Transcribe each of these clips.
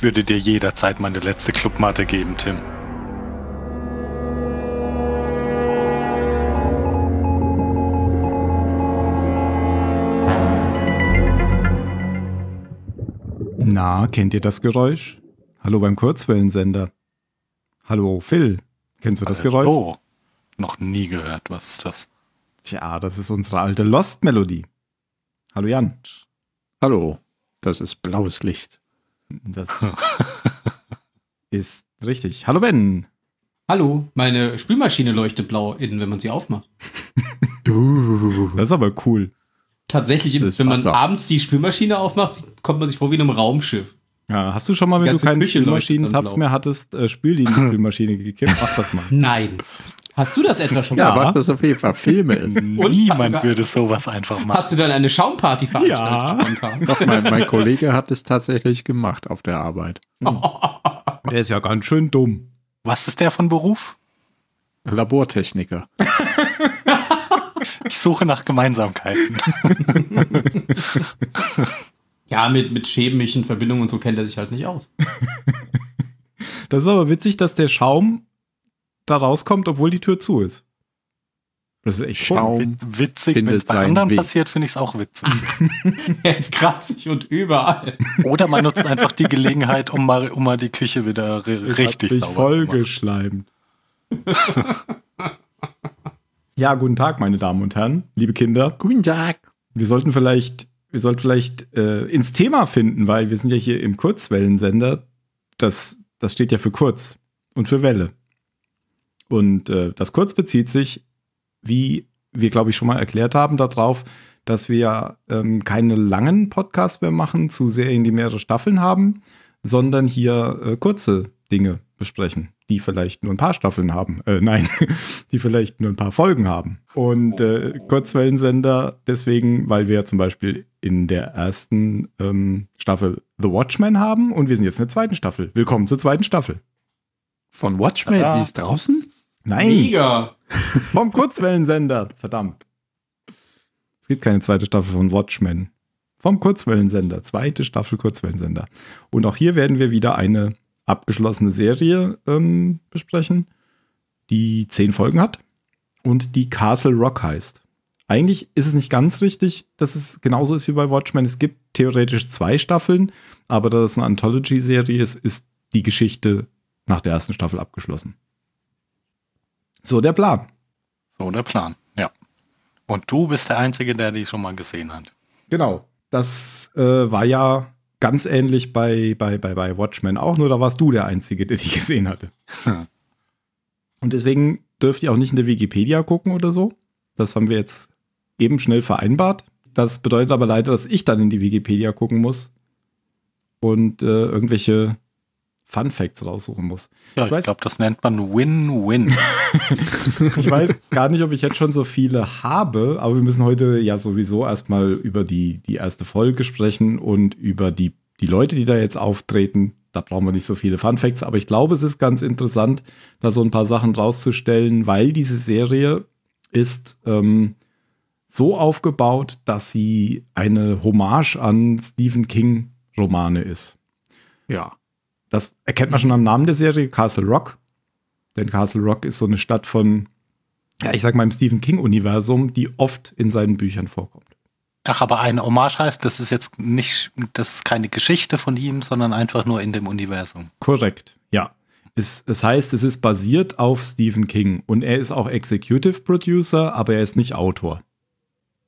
Ich würde dir jederzeit meine letzte Clubmatte geben, Tim. Na, kennt ihr das Geräusch? Hallo beim Kurzwellensender. Hallo Phil, kennst du das Geräusch? Oh, noch nie gehört. Was ist das? Tja, das ist unsere alte Lost-Melodie. Hallo Jan. Hallo, das ist blaues Licht. Das ist richtig. Hallo Ben. Hallo, meine Spülmaschine leuchtet blau innen, wenn man sie aufmacht. Das ist aber cool. Tatsächlich, wenn man abends die Spülmaschine aufmacht, kommt man sich vor wie in einem Raumschiff. Ja, hast du schon mal, wenn du keine Spülmaschinen-Tabs mehr hattest, äh, Spül die Spülmaschine gekippt? Mach das mal. Nein. Hast du das etwa schon Ja, mal? macht das auf jeden Fall Filme ist. Niemand würde sowas einfach machen. Hast du dann eine Schaumparty veranstaltet Ja. spontan? Doch, mein, mein Kollege hat es tatsächlich gemacht auf der Arbeit. Der ist ja ganz schön dumm. Was ist der von Beruf? Labortechniker. Ich suche nach Gemeinsamkeiten. Ja, mit, mit chemischen Verbindungen und so kennt er sich halt nicht aus. Das ist aber witzig, dass der Schaum da rauskommt, obwohl die Tür zu ist. Das ist echt Schaum. Schaum. Wit- Witzig, wenn es bei anderen Weg. passiert, finde ich es auch witzig. Er ist kratzig und überall. Oder man nutzt einfach die Gelegenheit, um mal, um mal die Küche wieder ri- richtig sauber voll zu machen. ja, guten Tag, meine Damen und Herren, liebe Kinder. Guten Tag. Wir sollten vielleicht, wir sollten vielleicht äh, ins Thema finden, weil wir sind ja hier im Kurzwellensender. Das, das steht ja für kurz und für Welle. Und äh, das Kurz bezieht sich, wie wir, glaube ich, schon mal erklärt haben, darauf, dass wir ähm, keine langen Podcasts mehr machen zu Serien, die mehrere Staffeln haben, sondern hier äh, kurze Dinge besprechen, die vielleicht nur ein paar Staffeln haben. Äh, nein, die vielleicht nur ein paar Folgen haben. Und äh, Kurzwellensender deswegen, weil wir zum Beispiel in der ersten ähm, Staffel The Watchmen haben und wir sind jetzt in der zweiten Staffel. Willkommen zur zweiten Staffel. Von Watchmen, die ist draußen? Nein, Mega. vom Kurzwellensender. Verdammt. Es gibt keine zweite Staffel von Watchmen. Vom Kurzwellensender. Zweite Staffel Kurzwellensender. Und auch hier werden wir wieder eine abgeschlossene Serie ähm, besprechen, die zehn Folgen hat und die Castle Rock heißt. Eigentlich ist es nicht ganz richtig, dass es genauso ist wie bei Watchmen. Es gibt theoretisch zwei Staffeln, aber da es eine Anthology-Serie ist, ist die Geschichte nach der ersten Staffel abgeschlossen. So der Plan. So der Plan, ja. Und du bist der Einzige, der die schon mal gesehen hat. Genau. Das äh, war ja ganz ähnlich bei, bei, bei, bei Watchmen auch, nur da warst du der Einzige, der die gesehen hatte. Hm. Und deswegen dürft ihr auch nicht in der Wikipedia gucken oder so. Das haben wir jetzt eben schnell vereinbart. Das bedeutet aber leider, dass ich dann in die Wikipedia gucken muss und äh, irgendwelche Fun Facts raussuchen muss. Ja, Ich ich glaube, das nennt man Win-Win. Ich weiß gar nicht, ob ich jetzt schon so viele habe, aber wir müssen heute ja sowieso erstmal über die, die erste Folge sprechen und über die, die Leute, die da jetzt auftreten. Da brauchen wir nicht so viele Fun Facts, aber ich glaube, es ist ganz interessant, da so ein paar Sachen rauszustellen, weil diese Serie ist ähm, so aufgebaut, dass sie eine Hommage an Stephen King Romane ist. Ja. Das erkennt man schon am Namen der Serie, Castle Rock. Denn Castle Rock ist so eine Stadt von, ja, ich sag mal im Stephen King-Universum, die oft in seinen Büchern vorkommt. Ach, aber eine Hommage heißt, das ist jetzt nicht, das ist keine Geschichte von ihm, sondern einfach nur in dem Universum. Korrekt, ja. Es, es heißt, es ist basiert auf Stephen King und er ist auch Executive Producer, aber er ist nicht Autor.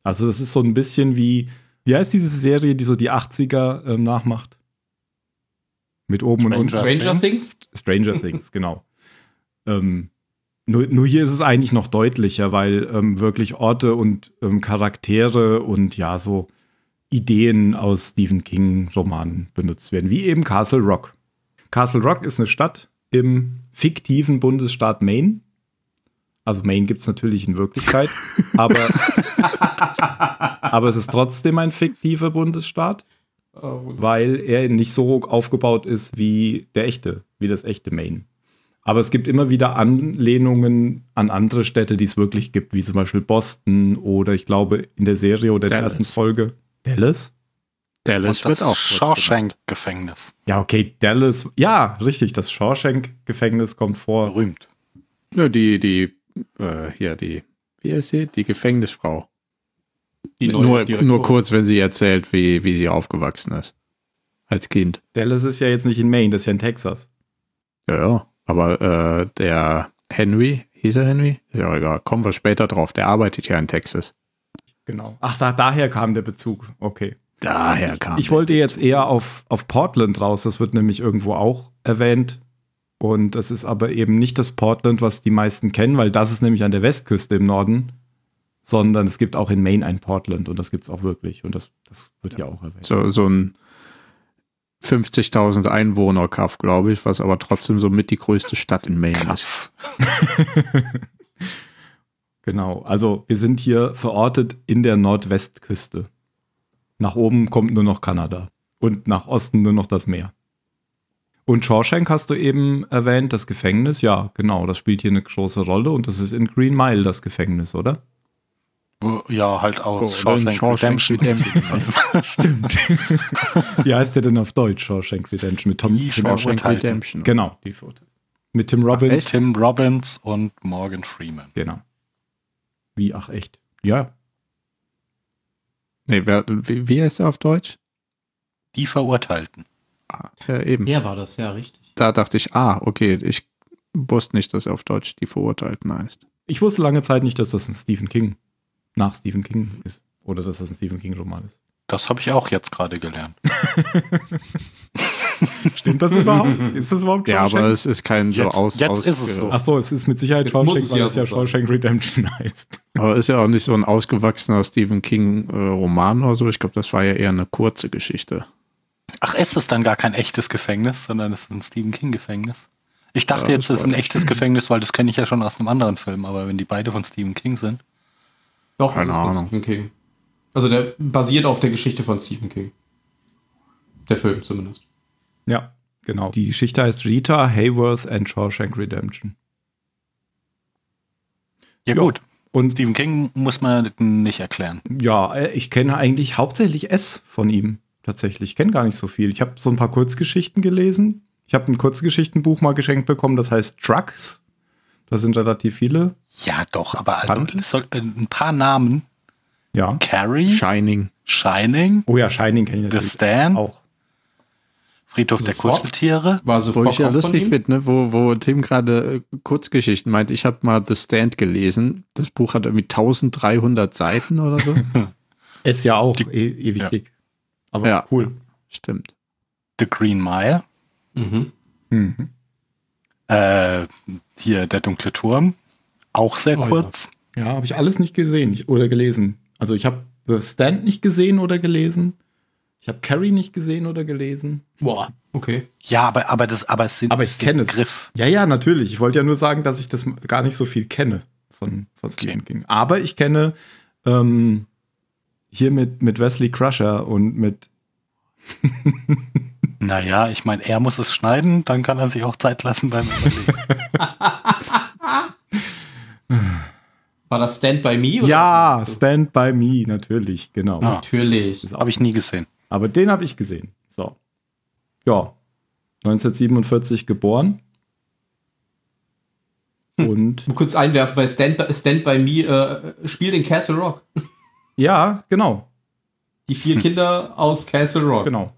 Also das ist so ein bisschen wie, wie heißt diese Serie, die so die 80er ähm, nachmacht? Mit oben und unten. Stranger Things? Stranger Things, genau. Ähm, nur, nur hier ist es eigentlich noch deutlicher, weil ähm, wirklich Orte und ähm, Charaktere und ja, so Ideen aus Stephen King-Romanen benutzt werden, wie eben Castle Rock. Castle Rock ist eine Stadt im fiktiven Bundesstaat Maine. Also Maine gibt es natürlich in Wirklichkeit, aber, aber es ist trotzdem ein fiktiver Bundesstaat weil er nicht so aufgebaut ist wie der echte, wie das echte Maine. Aber es gibt immer wieder Anlehnungen an andere Städte, die es wirklich gibt, wie zum Beispiel Boston oder ich glaube in der Serie oder der Dallas. ersten Folge Dallas. Dallas Und das wird auch. Shawshank-Gefängnis. Ja, okay, Dallas. Ja, richtig, das Shawshank-Gefängnis kommt vor. Berühmt. Ja, die, die, äh, hier, die, wie heißt sie? Die Gefängnisfrau. Die neue nur, nur kurz, wenn sie erzählt, wie, wie sie aufgewachsen ist. Als Kind. Dallas ist ja jetzt nicht in Maine, das ist ja in Texas. Ja, ja. Aber äh, der Henry, hieß er Henry? Ist ja auch egal. Kommen wir später drauf. Der arbeitet ja in Texas. Genau. Ach, da, daher kam der Bezug. Okay. Daher kam. Ich wollte jetzt eher auf, auf Portland raus. Das wird nämlich irgendwo auch erwähnt. Und das ist aber eben nicht das Portland, was die meisten kennen, weil das ist nämlich an der Westküste im Norden. Sondern es gibt auch in Maine ein Portland und das gibt es auch wirklich. Und das, das wird ja, auch erwähnt. so, so ein 50.000 Einwohner Kaff, glaube ich, was aber trotzdem so mit die größte Stadt in Maine ist. Kaff. Genau. Also wir sind hier verortet in der Nordwestküste. Nach oben kommt nur noch Kanada. Und nach Osten nur noch das Meer. Und Shawshank hast du eben erwähnt, das Gefängnis. Ja, genau, das spielt hier eine große Rolle und das ist in Green Mile das Gefängnis, oder? Ja, halt aus Oh, Shawshank Shawshank Redemption. Stimmt. Wie heißt der denn auf Deutsch, Shawshank Redemption? Mit Tom, Die Tim, Shawshank Shawshank Redemption. Genau, die Foto. Mit Tim Robbins. echt? Tim Robbins und Morgan Freeman. Genau. Wie, ach echt? Ja, Nee, wer, wie, wie heißt er auf Deutsch? Die Verurteilten. Ah, ja, eben. Der war das, ja, richtig. Da dachte ich, ah, okay, ich wusste nicht, dass er auf Deutsch die Verurteilten heißt. Ich wusste lange Zeit nicht, dass das ein Stephen King, nach Stephen King ist. Oder dass das ein Stephen King-Roman ist. Das habe ich auch jetzt gerade gelernt. Stimmt das überhaupt? Ist das überhaupt Ja, aber es ist kein so Jetzt- aus. jetzt aus, ist es so. Ach so, es ist mit Sicherheit Shawshank, weil es ja. Shawshank Redemption heißt. Aber ist ja auch nicht so ein ausgewachsener Stephen King-Roman oder so. Ich glaube, das war ja eher eine kurze Geschichte. Ach, ist es dann gar kein echtes Gefängnis, sondern es ist ein Stephen King-Gefängnis? Ich dachte Ja, jetzt, es ist ein echtes Gefängnis, weil das kenne ich ja schon aus einem anderen Film, aber wenn die beide von Stephen King sind. Doch, Keine das ist von Ahnung. Stephen King. Also der basiert auf der Geschichte von Stephen King. Der Film zumindest. Ja, genau. Die Geschichte heißt Rita Hayworth and Shawshank Redemption. Ja, Ja. gut. Und Stephen King muss man nicht erklären. ja, äh, ich kenne eigentlich hauptsächlich S von ihm. Tatsächlich. Ich kenne gar nicht so viel. Ich habe so ein paar Kurzgeschichten gelesen. Ich habe ein Kurzgeschichtenbuch mal geschenkt bekommen, das heißt Trucks. Da sind relativ viele. Ja, doch, aber also soll, äh, ein paar Namen. Ja. Carrie, Shining. Shining, Oh ja, Shining kenne ich The natürlich Stand, auch. Friedhof der Sofort? Kuscheltiere. War so Wo ich ja lustig finde, ne? wo, wo Tim gerade äh, Kurzgeschichten meint. Ich habe mal The Stand gelesen. Das Buch hat irgendwie 1300 Seiten oder so. Ist ja auch e ewig Ja. dick. Aber Ja. cool. Stimmt. The Green Mile. Mhm. Mhm. Äh, hier der dunkle Turm. Auch sehr Oh, kurz. Ja, habe ich alles nicht gesehen oder gelesen. Also ich habe The Stand nicht gesehen oder gelesen. Ich habe Carrie nicht gesehen oder gelesen. Boah, okay. Ja, aber, aber, das, aber es sind Aber ich ist kenne. Begriff. Ja, ja, natürlich. Ich wollte ja nur sagen, dass ich das gar nicht so viel kenne von, von Stephen King. Aber ich kenne ähm, hier mit, mit Wesley Crusher und mit Naja, ich meine, er muss es schneiden, dann kann er sich auch Zeit lassen beim Überlegen. War das Stand By Me? oder Ja? Stand By Me, natürlich, genau. Ah. Natürlich. Auch- Habe ich nie gesehen. Aber den habe ich gesehen. So. Ja. 1947 geboren. Und Mal kurz einwerfen, bei Stand By, Stand By Me äh, spielt in Castle Rock. ja, genau. Die vier Kinder aus Castle Rock. Genau.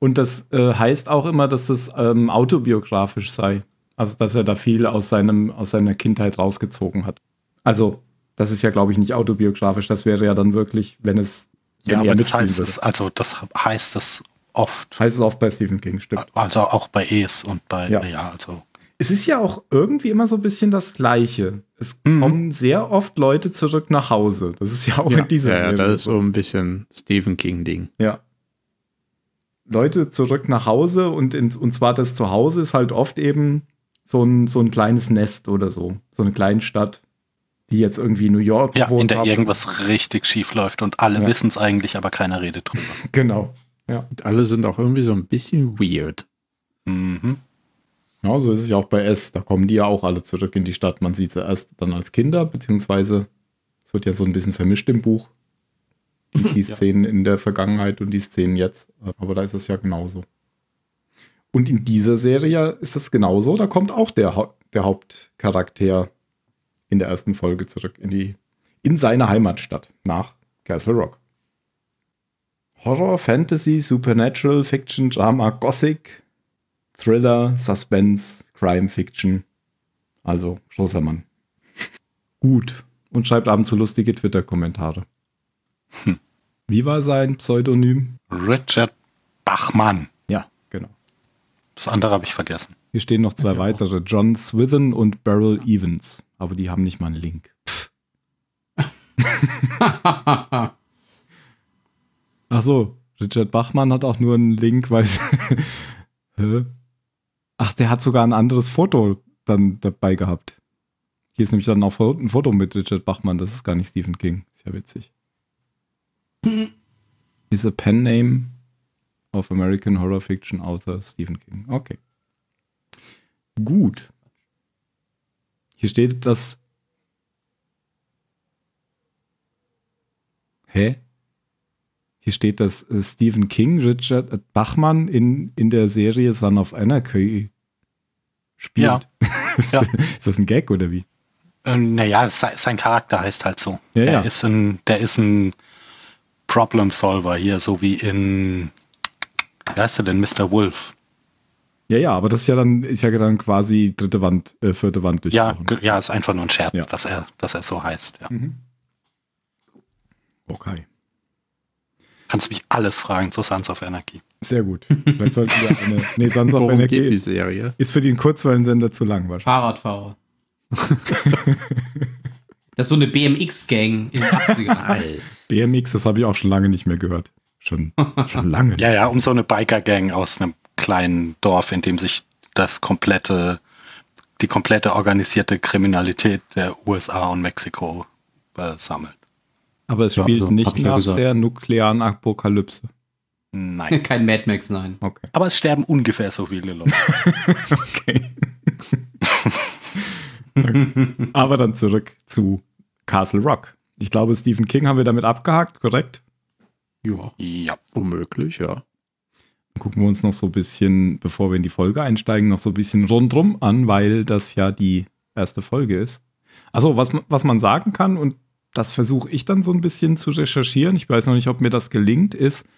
Und das äh, heißt auch immer, dass das ähm, autobiografisch sei. Also, dass er da viel aus, seinem, aus seiner Kindheit rausgezogen hat. Also, das ist ja, glaube ich, nicht autobiografisch. Das wäre ja dann wirklich, wenn es, wenn Ja, er aber das heißt würde. es, also das heißt es oft. heißt es oft bei Stephen King, stimmt. Also auch bei Es und bei, Ja. ja, also. Es ist ja auch irgendwie immer so ein bisschen das Gleiche. Es Mhm. kommen sehr oft Leute zurück nach Hause. Das ist ja auch Ja, in dieser ja, ja, Serie das ist so ein bisschen Stephen King-Ding. Ja. Leute zurück nach Hause und, ins, und zwar das Zuhause ist halt oft eben so ein, so ein kleines Nest oder so. So eine kleine Stadt, die jetzt irgendwie New York Ja, in der haben. irgendwas richtig schief läuft und alle Ja. wissen es eigentlich, aber keiner redet drüber. Genau. Und alle sind auch irgendwie so ein bisschen weird. Mhm. Ja, so ist es ja auch bei S. Da kommen die ja auch alle zurück in die Stadt. Man sieht sie erst dann als Kinder, beziehungsweise es wird ja so ein bisschen vermischt im Buch. Die, Szenen in der Vergangenheit und die Szenen jetzt. Aber da ist es ja genauso. Und in dieser Serie ist es genauso. Da kommt auch der, Hau- der Hauptcharakter in der ersten Folge zurück in die in seine Heimatstadt nach Castle Rock. Horror, Fantasy, Supernatural, Fiction, Drama, Gothic, Thriller, Suspense, Crime Fiction. Also großer Mann. Gut. Und schreibt ab und zu lustige Twitter-Kommentare. Wie war sein Pseudonym? Richard Bachmann. Ja, genau. Das andere habe ich vergessen. Hier stehen noch zwei weitere, John Swithin und Beryl Evans. Aber die haben nicht mal einen Link. Ach so, Richard Bachmann hat auch nur einen Link, weil. Hä? Ach, der hat sogar ein anderes Foto dann dabei gehabt. Hier ist nämlich dann auch ein Foto mit Richard Bachmann. Das ist gar nicht Stephen King. Ist ja witzig. Is a pen name of American Horror Fiction Author Stephen King. Okay. Gut. Hier steht, dass. Hä? Hier steht, dass äh, Stephen King Richard Bachmann in, in der Serie Son of Anarchy spielt. Ja. ist, Ja. das ein Gag oder wie? Ähm, naja, se- sein Charakter heißt halt so. Ja, der, ja. Ist ein, der ist ein Problem Solver hier, so wie in, wie heißt er denn, Mr. Wolf. Ja, ja, aber das ist ja dann, ist ja dann quasi dritte Wand, äh, vierte Wand Ja, durchbrochen. ge- ja, ist einfach nur ein Scherz, Ja. dass, er, dass er so heißt. Ja. Okay. Kannst du mich alles fragen zu Sons of Anarchy. Sehr gut. Vielleicht sollten wir eine. Nee, Sons of Worum Anarchy Serie? ist für den Kurzwellensender zu lang wahrscheinlich. Fahrradfahrer. das ist so eine BMX-Gang in den 80ern. Nice. BMX, das habe ich auch schon lange nicht mehr gehört. Schon, schon lange. Ja, ja, um so eine Biker-Gang aus einem kleinen Dorf, in dem sich das komplette, die komplette organisierte Kriminalität der USA und Mexiko äh, sammelt. Aber es Ja, spielt so, nicht hab ich ja nach gesagt. der nuklearen Apokalypse. Nein. Kein Mad Max, nein. Okay. Aber es sterben ungefähr so viele Leute. okay. Aber dann zurück zu Castle Rock. Ich glaube, Stephen King haben wir damit abgehakt, korrekt? Ja. ja. Womöglich, ja. Dann gucken wir uns noch so ein bisschen, bevor wir in die Folge einsteigen, noch so ein bisschen rundrum an, weil das ja die erste Folge ist. Also, was, man- was man sagen kann, und das versuche ich dann so ein bisschen zu recherchieren, ich weiß noch nicht, ob mir das gelingt, ist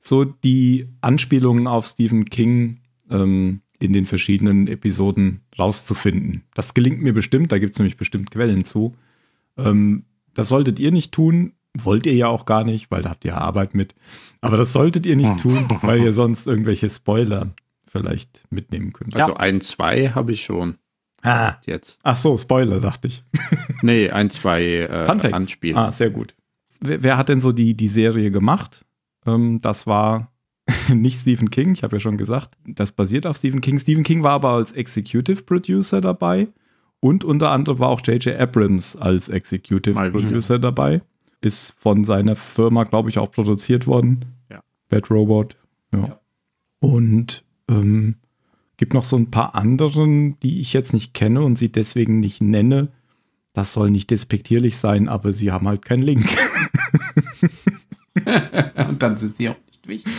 so die Anspielungen auf Stephen King ähm, in den verschiedenen Episoden rauszufinden. Das gelingt mir bestimmt, da gibt es nämlich bestimmt Quellen zu. Ähm, das solltet ihr nicht tun, wollt ihr ja auch gar nicht, weil da habt ihr Arbeit mit. Aber das solltet ihr nicht tun, weil ihr sonst irgendwelche Spoiler vielleicht mitnehmen könnt. Also ein, zwei habe ich schon Ah. jetzt. Ach so, Spoiler, dachte ich. Nee, ein, zwei äh, Fun Facts. Anspielen. Ah, sehr gut. Wer, wer hat denn so die, die Serie gemacht? Ähm, das war nicht Stephen King, ich habe ja schon gesagt. Das basiert auf Stephen King. Stephen King war aber als Executive Producer dabei und unter anderem war auch J.J. Abrams als Executive Mal wieder. Producer dabei. Ist von seiner Firma, glaube ich, auch produziert worden. Ja. Bad Robot. Ja. Ja. Und ähm, gibt noch so ein paar anderen, die ich jetzt nicht kenne und sie deswegen nicht nenne. Das soll nicht despektierlich sein, aber sie haben halt keinen Link. Und dann sind sie auch nicht wichtig.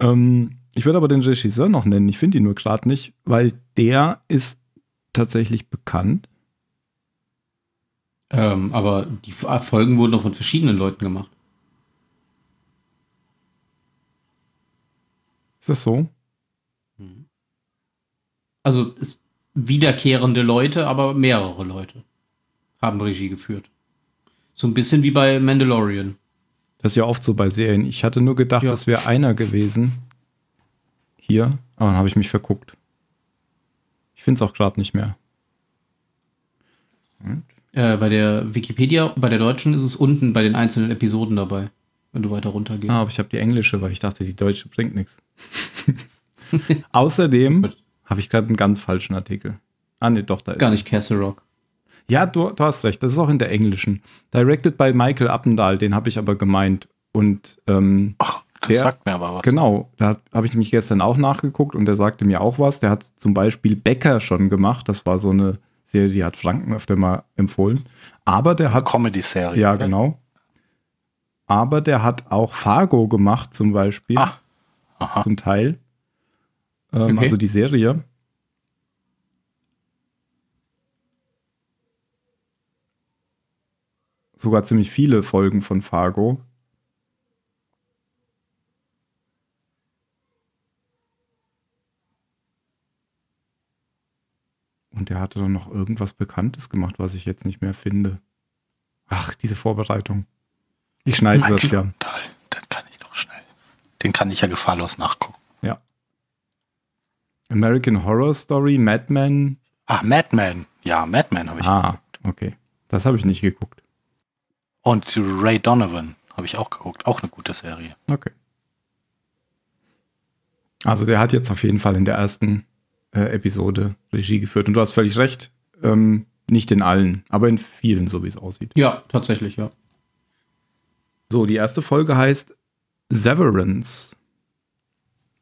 ähm, ich würde aber den Regisseur noch nennen. Ich finde ihn nur gerade nicht, weil der ist tatsächlich bekannt. Ähm, aber die Folgen wurden doch von verschiedenen Leuten gemacht. Ist das so? Also es wiederkehrende Leute, aber mehrere Leute haben Regie geführt. So ein bisschen wie bei Mandalorian. Das ist ja oft so bei Serien. Ich hatte nur gedacht, Ja. das wäre einer gewesen. Hier, aber dann habe ich mich verguckt. Ich finde es auch gerade nicht mehr. Äh, bei der Wikipedia, bei der deutschen ist es unten bei den einzelnen Episoden dabei, wenn du weiter runter gehst. Ah, aber ich habe die englische, weil ich dachte, die deutsche bringt nichts. Außerdem habe ich gerade einen ganz falschen Artikel. Ah, nee, doch, da ist gar nicht Castle Rock. Ja, du, du hast recht. Das ist auch in der englischen. Directed by Michael Appendahl, den habe ich aber gemeint. Und ähm, Ach, das Der- sagt mir aber was. genau, da habe ich nämlich gestern auch nachgeguckt und der sagte mir auch was. Der hat zum Beispiel Becker schon gemacht. Das war so eine Serie, die hat Franken öfter mal empfohlen. Aber der hat Comedy-Serie. Ja, oder? genau. aber der hat auch Fargo gemacht, zum Beispiel. Ah. Aha. Zum Teil. Ähm, Okay. Also die Serie. Sogar ziemlich viele Folgen von Fargo. Und der hatte dann noch irgendwas Bekanntes gemacht, was ich jetzt nicht mehr finde. Ach, diese Vorbereitung. Ich schneide das ja. Toll, dann kann ich doch schnell. Den kann ich ja gefahrlos nachgucken. American Horror Story, Mad Men. Ah, Madman. Ja, Madman habe ich. Ah, okay. Das habe ich nicht geguckt. Und Ray Donovan habe ich auch geguckt. Auch eine gute Serie. Okay. Also der hat jetzt auf jeden Fall in der ersten äh, Episode Regie geführt. Und du hast völlig recht. Ähm, nicht in allen, aber in vielen, so wie es aussieht. Ja, tatsächlich, ja. So, die erste Folge heißt Severance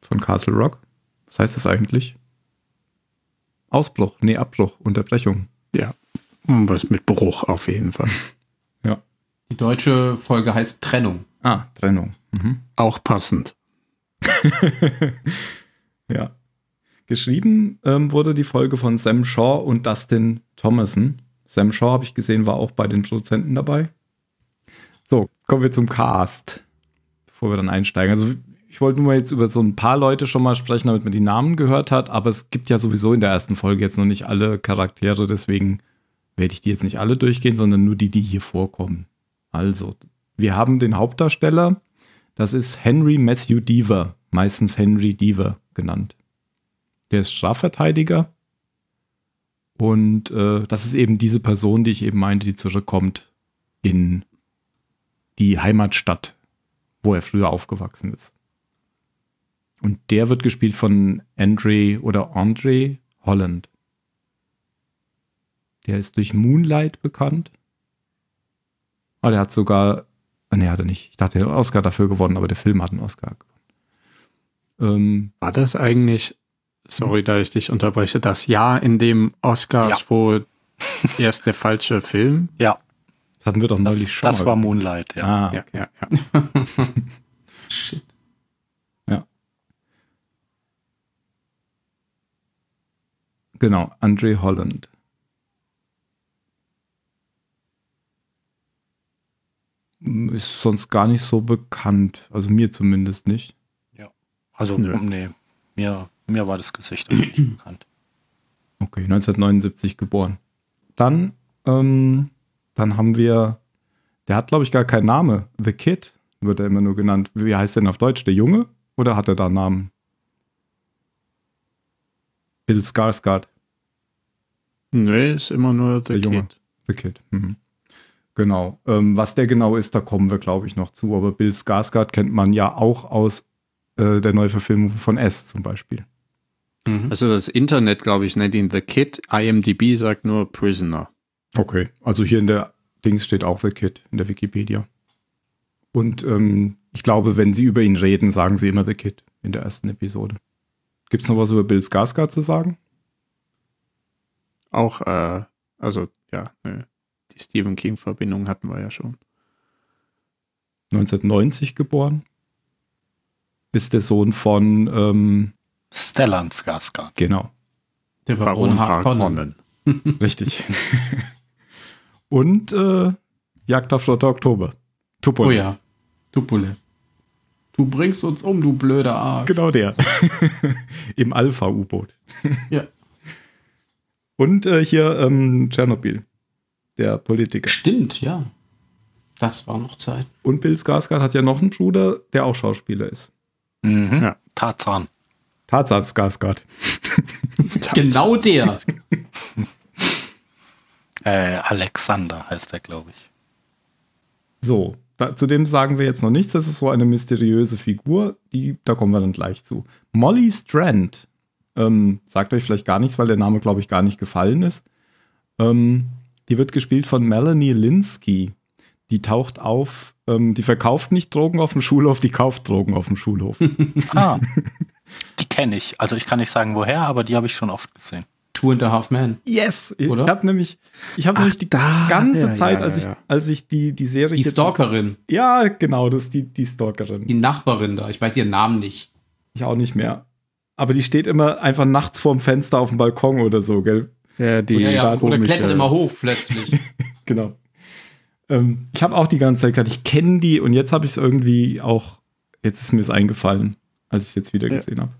von Castle Rock. Was heißt das eigentlich? Ausbruch, nee, Abbruch, Unterbrechung. Ja. Was mit Bruch auf jeden Fall. Ja. Die deutsche Folge heißt Trennung. Ah, Trennung. Mhm. Auch passend. Ja. Geschrieben ähm, wurde die Folge von Sam Shaw und Dustin Thomason. Sam Shaw, habe ich gesehen, war auch bei den Produzenten dabei. So, kommen wir zum Cast, bevor wir dann einsteigen. Also ich wollte nur mal jetzt über so ein paar Leute schon mal sprechen, damit man die Namen gehört hat, aber es gibt ja sowieso in der ersten Folge jetzt noch nicht alle Charaktere, deswegen werde ich die jetzt nicht alle durchgehen, sondern nur die, die hier vorkommen. Also, wir haben den Hauptdarsteller, das ist Henry Matthew Deaver, meistens Henry Deaver genannt. Der ist Strafverteidiger und äh, das ist eben diese Person, die ich eben meinte, die zurückkommt in die Heimatstadt, wo er früher aufgewachsen ist. Und der wird gespielt von Andre oder Andre Holland. Der ist durch Moonlight bekannt. Ah, der hat sogar, ah, nee, hat er nicht. Ich dachte, er hat einen Oscar dafür gewonnen, aber der Film hat einen Oscar gewonnen. Ähm, War das eigentlich, sorry, da ich dich unterbreche, das Jahr, in dem Oscars, Ja. wo erst der falsche Film? Ja, das hatten wir doch das, neulich schon. das mal. war Moonlight, ja. Ah, Ja, ja, ja. Shit. Genau, Andre Holland. Ist sonst gar nicht so bekannt. Also mir zumindest nicht. Also, Nö. nee, mir, mir war das Gesicht auch nicht bekannt. Okay, 1979 geboren. Dann, ähm, dann haben wir, der hat glaube ich gar keinen Namen. The Kid wird er immer nur genannt. Wie heißt der denn auf Deutsch? Der Junge? Oder hat er da einen Namen? Bill Skarsgård. Nee, ist immer nur Der The Junge. Kid. The Kid. Mhm. Genau. Ähm, was der genau ist, da kommen wir, glaube ich, noch zu. Aber Bill Skarsgård kennt man ja auch aus äh, der Neuverfilmung von S zum Beispiel. Mhm. Also das Internet, glaube ich, nennt ihn The Kid. IMDb sagt nur Prisoner. Okay. Also hier in der Dings steht auch The Kid in der Wikipedia. Und ähm, ich glaube, wenn sie über ihn reden, sagen sie immer The Kid in der ersten Episode. Gibt es noch was über Bill Skarsgård zu sagen? Auch, äh, also, ja, nö. die Stephen King-Verbindung hatten wir ja schon. 1990 geboren. Ist der Sohn von, ähm, Stellan Skarsgård. genau, Der Baron Harkonnen. richtig. Und äh, Jagd auf Flotte Oktober. Tupolev. Oh ja. Tupole. Du bringst uns um, du blöder Arsch. Genau der. Im Alpha-U-Boot. Ja. Und äh, hier ähm, Tschernobyl, der Politiker. Stimmt, ja. Das war noch Zeit. Und Bill Skarsgård hat ja noch einen Bruder, der auch Schauspieler ist. Mhm. Ja. Tarzan. Tarzan Skarsgård. Genau der. Äh, Alexander heißt er, glaube ich. So, da, zu dem sagen wir jetzt noch nichts. Das ist so eine mysteriöse Figur, die, da kommen wir dann gleich zu. Molly Strand. Ähm, sagt euch vielleicht gar nichts, weil der Name, glaube ich, gar nicht gefallen ist. Ähm, die wird gespielt von Melanie Linsky. Die taucht auf, ähm, die verkauft nicht Drogen auf dem Schulhof, die kauft Drogen auf dem Schulhof. Ah, die kenne ich. Also ich kann nicht sagen woher, aber die habe ich schon oft gesehen. Two and a Half Men. Yes! Oder? Ich habe nämlich, ich habe Ach, nämlich die da, ganze ja, Zeit, ja, als, ich, ja. als ich die, die Serie. Die Stalkerin, Ja, genau, das ist die, die Stalkerin. die Nachbarin da. Ich weiß ihren Namen nicht. Ich auch nicht mehr. Aber die steht immer einfach nachts vorm Fenster auf dem Balkon oder so, gell? Ja, die ja, ja, da oder klettert immer hoch plötzlich. Genau. Ähm, ich habe auch die ganze Zeit gesagt, ich kenne die und jetzt habe ich es irgendwie auch, jetzt ist mir es eingefallen, als ich es jetzt wieder Ja. gesehen habe.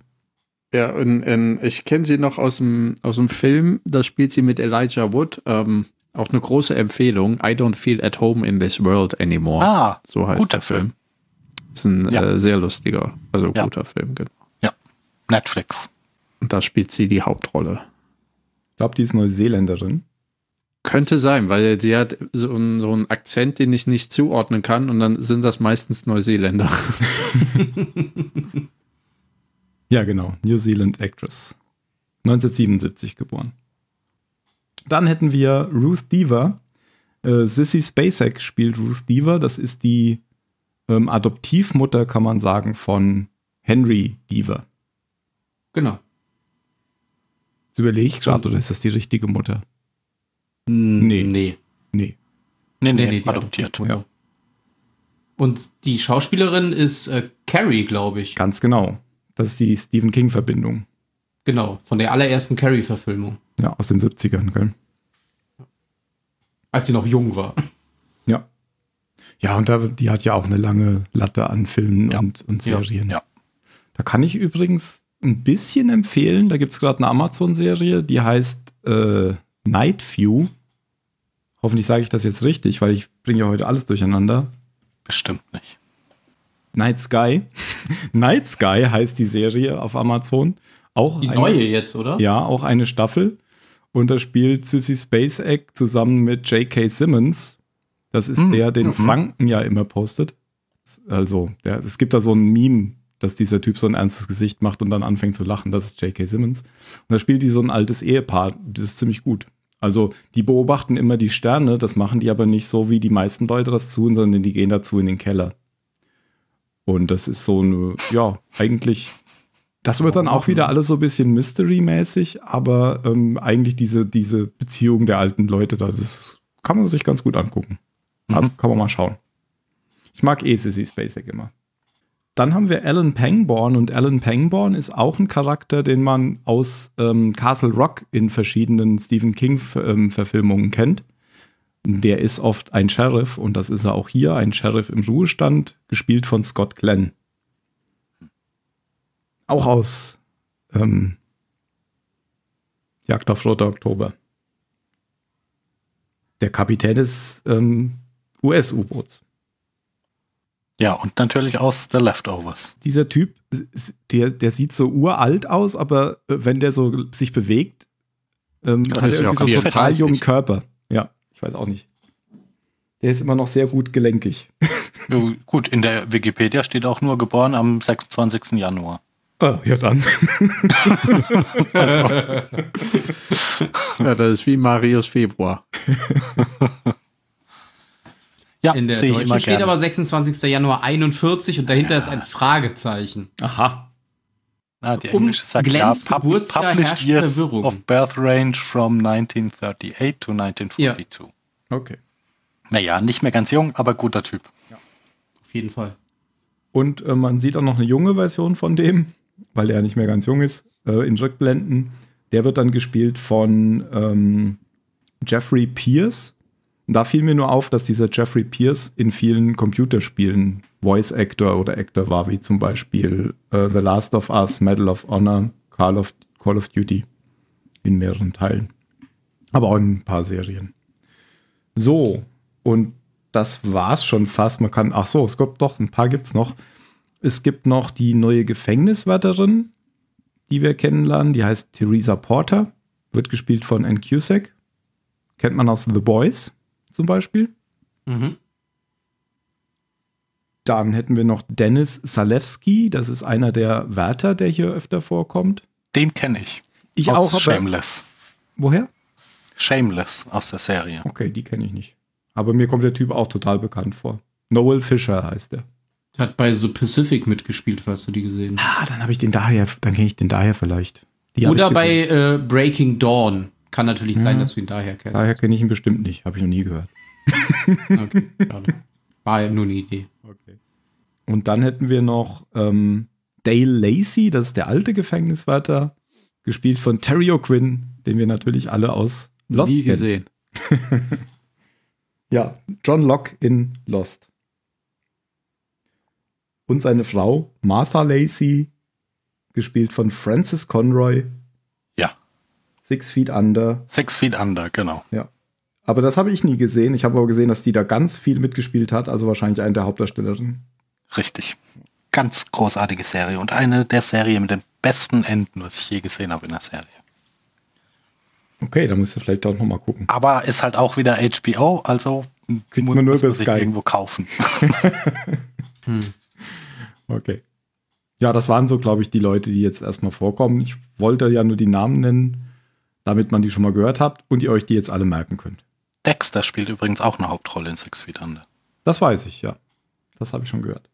Ja, und, und ich kenne sie noch aus dem, aus dem Film, da spielt sie mit Elijah Wood. Ähm, auch eine große Empfehlung. I don't feel at home in this world anymore. Ah, so heißt guter der Film. Film. Ist ein Ja. äh, sehr lustiger, also Ja. guter Film, genau. Netflix. Und da spielt sie die Hauptrolle. Ich glaube, die ist Neuseeländerin. Könnte sein, weil sie hat so einen, so einen Akzent, den ich nicht zuordnen kann und dann sind das meistens Neuseeländer. Ja, genau. New Zealand Actress. 1977 geboren. Dann hätten wir Ruth Deaver. Äh, Sissy Spacek spielt Ruth Deaver. Das ist die ähm, Adoptivmutter, kann man sagen, von Henry Deaver. genau. Das überlege ich gerade, oder ist das die richtige Mutter? Nee. Nee. Nee. Nee. Nee, nee, die adoptiert. Adoptivmutter. Und die Schauspielerin ist äh, Carrie, glaube ich. Ganz genau. Das ist die Stephen King-Verbindung. Genau, von der allerersten Carrie-Verfilmung. Ja, aus den 70ern, gell? Als sie noch jung war. Ja. Ja, und da, die hat ja auch eine lange Latte an Filmen Ja. und, und Ja, Serien. ja. Da kann ich übrigens ein bisschen empfehlen. Da gibt es gerade eine Amazon-Serie, die heißt äh, Night View. Hoffentlich sage ich das jetzt richtig, weil ich bringe ja heute alles durcheinander. Bestimmt nicht. Night Sky. Night Sky heißt die Serie auf Amazon. Auch Die eine, neue jetzt, oder? Ja, auch eine Staffel. Und da spielt Sissy Spacek zusammen mit J.K. Simmons. Das ist Mhm. der, den Mhm. Franken ja immer postet. Also, der, es gibt da so ein Meme, dass dieser Typ so ein ernstes Gesicht macht und dann anfängt zu lachen. Das ist J.K. Simmons. Und da spielt die so ein altes Ehepaar. Das ist ziemlich gut. Also, die beobachten immer die Sterne. Das machen die aber nicht so, wie die meisten Leute das tun, sondern die gehen dazu in den Keller. Und das ist so eine, ja, eigentlich das wird dann auch wieder alles so ein bisschen Mystery-mäßig, aber ähm, eigentlich diese, diese Beziehung der alten Leute da, das kann man sich ganz gut angucken. Also kann man mal schauen. Ich mag eh Sissy Spacek immer. Dann haben wir Alan Pangborn und Alan Pangborn ist auch ein Charakter, den man aus ähm, Castle Rock in verschiedenen Stephen King-Verfilmungen kennt. Der ist oft ein Sheriff und das ist er auch hier, ein Sheriff im Ruhestand, gespielt von Scott Glenn. Auch aus ähm, Jagd auf Roter Oktober. Der Kapitän des ähm, US-U-Boots. Ja, und natürlich aus The Leftovers. Dieser Typ, der, der sieht so uralt aus, aber äh, wenn der so sich bewegt, ähm, hat er so einen total 34. jungen Körper. Ja, ich weiß auch nicht. Der ist immer noch sehr gut gelenkig. Ja, gut, in der Wikipedia steht auch nur geboren am 26. Januar. Ah, ja dann. Ja, das ist wie Marius Februar. Ja, In der sehe ich deutschen immer steht gerne. aber 26. Januar 41 und dahinter ist ein Fragezeichen. Aha. Ah, die Um englische sagt ja, Glenns pub Geburtsjahr published years Verwirrung. of birth range from 1938 to 1942. Okay. Naja, nicht mehr ganz jung, aber guter Typ. Auf jeden Fall. Und äh, man sieht auch noch eine junge Version von dem, weil er nicht mehr ganz jung ist, äh, in Rückblenden. Der wird dann gespielt von ähm, Jeffrey Pierce. Und da fiel mir nur auf, dass dieser Jeffrey Pierce in vielen Computerspielen Voice Actor oder Actor war, wie zum Beispiel äh, The Last of Us, Medal of Honor, Call of, Call of Duty in mehreren Teilen. Aber auch in ein paar Serien. So, und das war's schon fast. Man kann, ach so, es gibt doch, ein paar gibt's noch. Es gibt noch die neue Gefängniswärterin, die wir kennenlernen. Die heißt Theresa Porter, wird gespielt von Ann Cusack. Kennt man aus The Boys zum Beispiel. Mhm. Dann hätten wir noch Dennis Salewski, das ist einer der Wärter, der hier öfter vorkommt. Den kenne ich. Ich aus auch. Shameless. Woher? Shameless aus der Serie. Okay, die kenne ich nicht. Aber mir kommt der Typ auch total bekannt vor. Noel Fisher heißt er. Hat bei The Pacific mitgespielt, falls du die gesehen hast. Ah, dann habe ich den daher, dann kenne ich den daher vielleicht. Die Oder bei äh, Breaking Dawn. Kann natürlich sein, Ja. dass du ihn daher kennst. Daher kenne ich ihn bestimmt nicht. Habe ich noch nie gehört. Okay, schade. War ja nur eine Idee. Und dann hätten wir noch ähm, Dale Lacey, das ist der alte Gefängniswärter, gespielt von Terry O'Quinn, den wir natürlich alle aus Lost Nie kennen. gesehen. Ja, John Locke in Lost. Und seine Frau Martha Lacey, gespielt von Frances Conroy, Ja, Six Feet Under. Six Feet Under, genau. Ja. Aber das habe ich nie gesehen. Ich habe aber gesehen, dass die da ganz viel mitgespielt hat, also wahrscheinlich eine der Hauptdarstellerinnen. Richtig. Ganz großartige Serie und eine der Serien mit den besten Enden, was ich je gesehen habe in der Serie. Okay, da musst du vielleicht auch noch mal gucken. Aber ist halt auch wieder HBO, also Kriegt mu- man nur muss sich irgendwo kaufen. Okay. Ja, das waren so, glaube ich, die Leute, die jetzt erstmal vorkommen. Ich wollte ja nur die Namen nennen, damit man die schon mal gehört habt und ihr euch die jetzt alle merken könnt. Dexter spielt übrigens auch eine Hauptrolle in Six Feet Under. Das weiß ich, ja. Das habe ich schon gehört.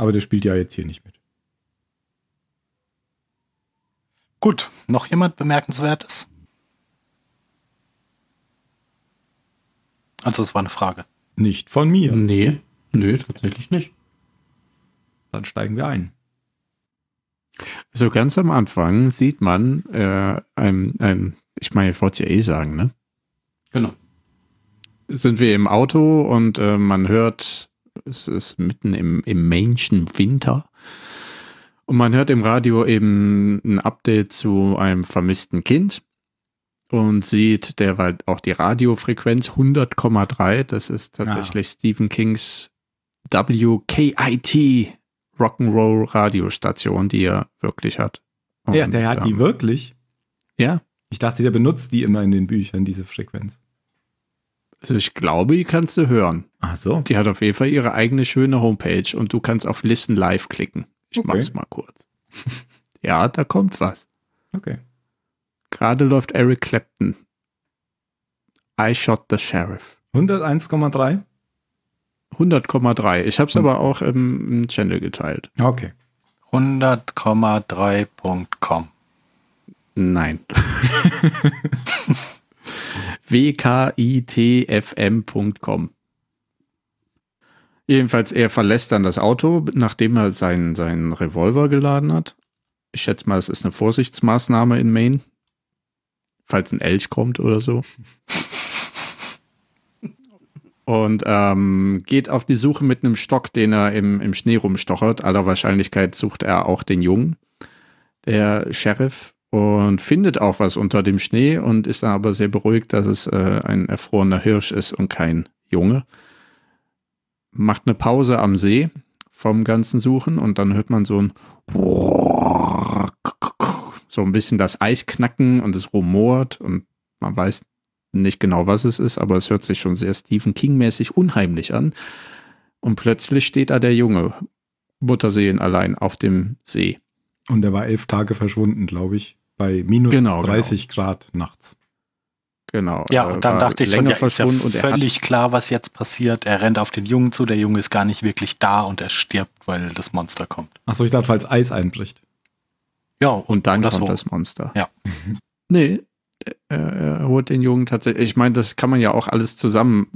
Aber der spielt ja jetzt hier nicht mit. Gut, noch jemand bemerkenswertes? Also es war eine Frage. Nicht von mir. Nee, nö, tatsächlich nicht. Dann steigen wir ein. So ganz am Anfang sieht man äh, ein, ein, ich meine, ich wollte es ja eh sagen, ne? Genau. Sind wir im Auto und äh, man hört, es ist mitten im, im Mainschen Winter. Und man hört im Radio eben ein Update zu einem vermissten Kind und sieht derweil auch die Radiofrequenz 100,3. Das ist tatsächlich Stephen Kings WKIT Rock'n'Roll Radiostation, die er wirklich hat. Ja, Und, der hat die ähm, wirklich. Ja, Ich dachte, der benutzt die immer in den Büchern, diese Frequenz. Also ich glaube, die kannst du hören. Ach so. Die hat auf jeden Fall ihre eigene schöne Homepage und du kannst auf Listen Live klicken. Ich Okay. mach's mal kurz. ja, da kommt was. Okay. Gerade läuft Eric Clapton. I shot the sheriff. 101,3? 100,3. Ich habe es Hm. aber auch im, im Channel geteilt. Okay. 100,3.com. Nein. wkitfm.com. Jedenfalls, er verlässt dann das Auto, nachdem er seinen, seinen Revolver geladen hat. Ich schätze mal, es ist eine Vorsichtsmaßnahme in Maine. Falls ein Elch kommt oder so. Und ähm, geht auf die Suche mit einem Stock, den er im, im Schnee rumstochert. Aller Wahrscheinlichkeit sucht er auch den Jungen, der Sheriff, und findet auch was unter dem Schnee und ist dann aber sehr beruhigt, dass es äh, ein erfrorener Hirsch ist und kein Junge. Macht eine Pause am See vom ganzen Suchen und dann hört man so ein so ein bisschen das Eis knacken und es rumort und man weiß nicht genau, was es ist, aber es hört sich schon sehr Stephen King-mäßig unheimlich an. Und plötzlich steht da der Junge, Mutterseelen allein auf dem See. Und er war elf Tage verschwunden, glaube ich, bei minus Genau, 30 Grad nachts. Genau. Ja, äh, und dann war dachte ich schon, ja, ist ja und er völlig klar, was jetzt passiert. Er rennt auf den Jungen zu, der Junge ist gar nicht wirklich da und er stirbt, weil das Monster kommt. Achso, ich dachte, falls Eis einbricht. Ja, Und dann oder kommt so. das Monster. Ja. Nee, er, er holt den Jungen tatsächlich. Ich meine, das kann man ja auch alles zusammen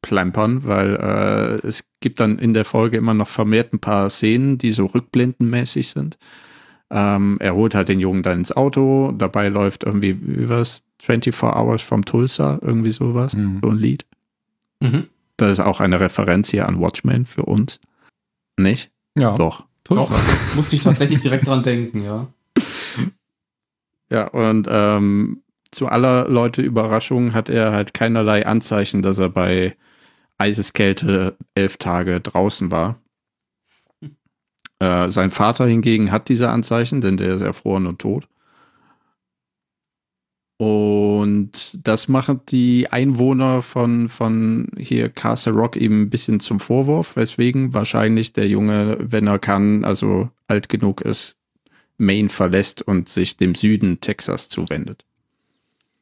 plempern, weil äh, es gibt dann in der Folge immer noch vermehrt ein paar Szenen, die so rückblendenmäßig sind. Ähm, er holt halt den Jungen dann ins Auto, dabei läuft irgendwie, wie was, 24 Hours from Tulsa, irgendwie sowas, Mhm. so ein Lied. Mhm. Das ist auch eine Referenz hier an Watchmen für uns. Nicht? Ja, Doch. Tulsa. Doch, musste ich tatsächlich direkt dran denken, ja. Ja, und ähm, zu aller Leute Überraschung hat er halt keinerlei Anzeichen, dass er bei Eiseskälte elf Tage draußen war. Äh, sein Vater hingegen hat diese Anzeichen, denn der ist erfroren und tot. Und das machen die Einwohner von, von hier Castle Rock eben ein bisschen zum Vorwurf, weswegen wahrscheinlich der Junge, wenn er kann, also alt genug ist, Maine verlässt und sich dem Süden Texas zuwendet.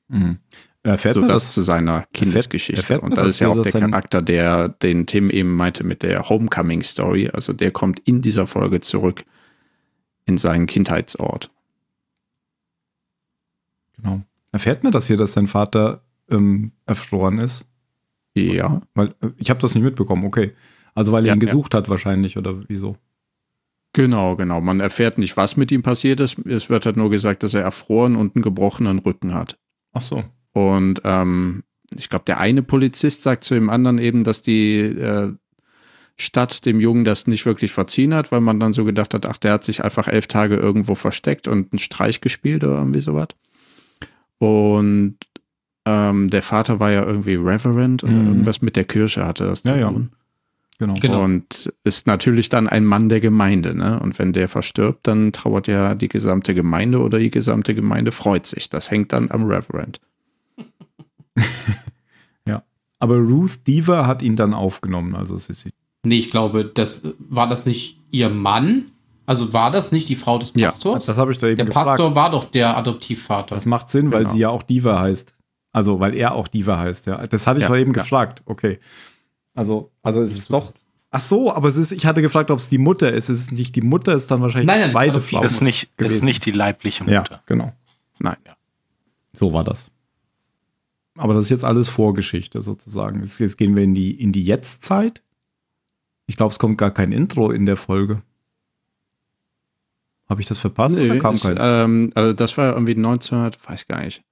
Mhm. Erfährt So man das das? zu seiner Kindesgeschichte. erfährt man und das das, ist ja auch der Charakter, der den Tim eben meinte mit der Homecoming Story. Also der kommt in dieser Folge zurück in seinen Kindheitsort. Genau. Erfährt man das hier, dass sein Vater ähm, erfroren ist? Ja. Weil äh, ich habe das nicht mitbekommen, okay. Also weil er Ja, ihn ja. gesucht hat wahrscheinlich oder wieso? Genau, genau. Man erfährt nicht, was mit ihm passiert ist. Es wird halt nur gesagt, dass er erfroren und einen gebrochenen Rücken hat. Ach so. Und ähm, ich glaube, der eine Polizist sagt zu dem anderen eben, dass die äh, Stadt dem Jungen das nicht wirklich verziehen hat, weil man dann so gedacht hat, ach, der hat sich einfach elf Tage irgendwo versteckt und einen Streich gespielt oder irgendwie sowas. Und ähm, der Vater war ja irgendwie Reverend oder Mhm. irgendwas mit der Kirche hatte das Ja, zu ja. tun. Genau. Genau. Und ist natürlich dann ein Mann der Gemeinde, ne? Und wenn der verstirbt, dann trauert ja die gesamte Gemeinde oder die gesamte Gemeinde freut sich. Das hängt dann am Reverend. Aber Ruth Deaver hat ihn dann aufgenommen. Also ist Nee, ich glaube, das war das nicht ihr Mann? Also war das nicht die Frau des Ja, Pastors? das habe ich da eben der gefragt. Pastor war doch der Adoptivvater. Das macht Sinn, weil Genau. sie ja auch Diva heißt. Also, weil er auch Diva heißt, ja. Das hatte ich Ja, doch eben ja. gefragt. Okay. Also, also es ist doch. Ach so, aber es ist, ich hatte gefragt, ob es die Mutter ist. Es ist nicht die Mutter, es ist dann wahrscheinlich Nein, die nein, zweite Frau. Es ist nicht, es ist nicht die leibliche Ja, Mutter. genau. Nein. So war das. Aber das ist jetzt alles Vorgeschichte sozusagen. Jetzt, jetzt gehen wir in die, in die Jetztzeit. Ich glaube, es kommt gar kein Intro in der Folge. Habe ich das verpasst Nö, oder kam ist, keins? ähm, also das war irgendwie 1900, weiß gar nicht.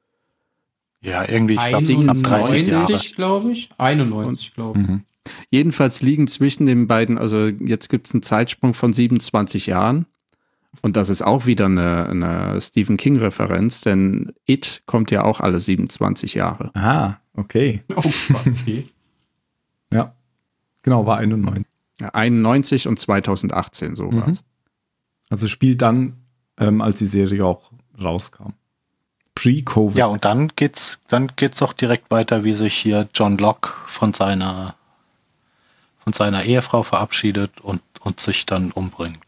Ja, irgendwie, ich glaube, knapp 30 Jahre. 91, glaube ich. 91, glaube ich. Mhm. Jedenfalls liegen zwischen den beiden, also jetzt gibt es einen Zeitsprung von 27 Jahren. Und das ist auch wieder eine, eine Stephen King-Referenz, denn It kommt ja auch alle 27 Jahre. Ah, okay. Oh, okay. Ja. Genau, war 91. Ja, 91 und 2018 so Mhm. war's. Also spielt dann, ähm, als die Serie auch rauskam. Pre-Covid. Ja, und dann geht's, dann geht's auch direkt weiter, wie sich hier John Locke von seiner, von seiner Ehefrau verabschiedet und, und sich dann umbringt.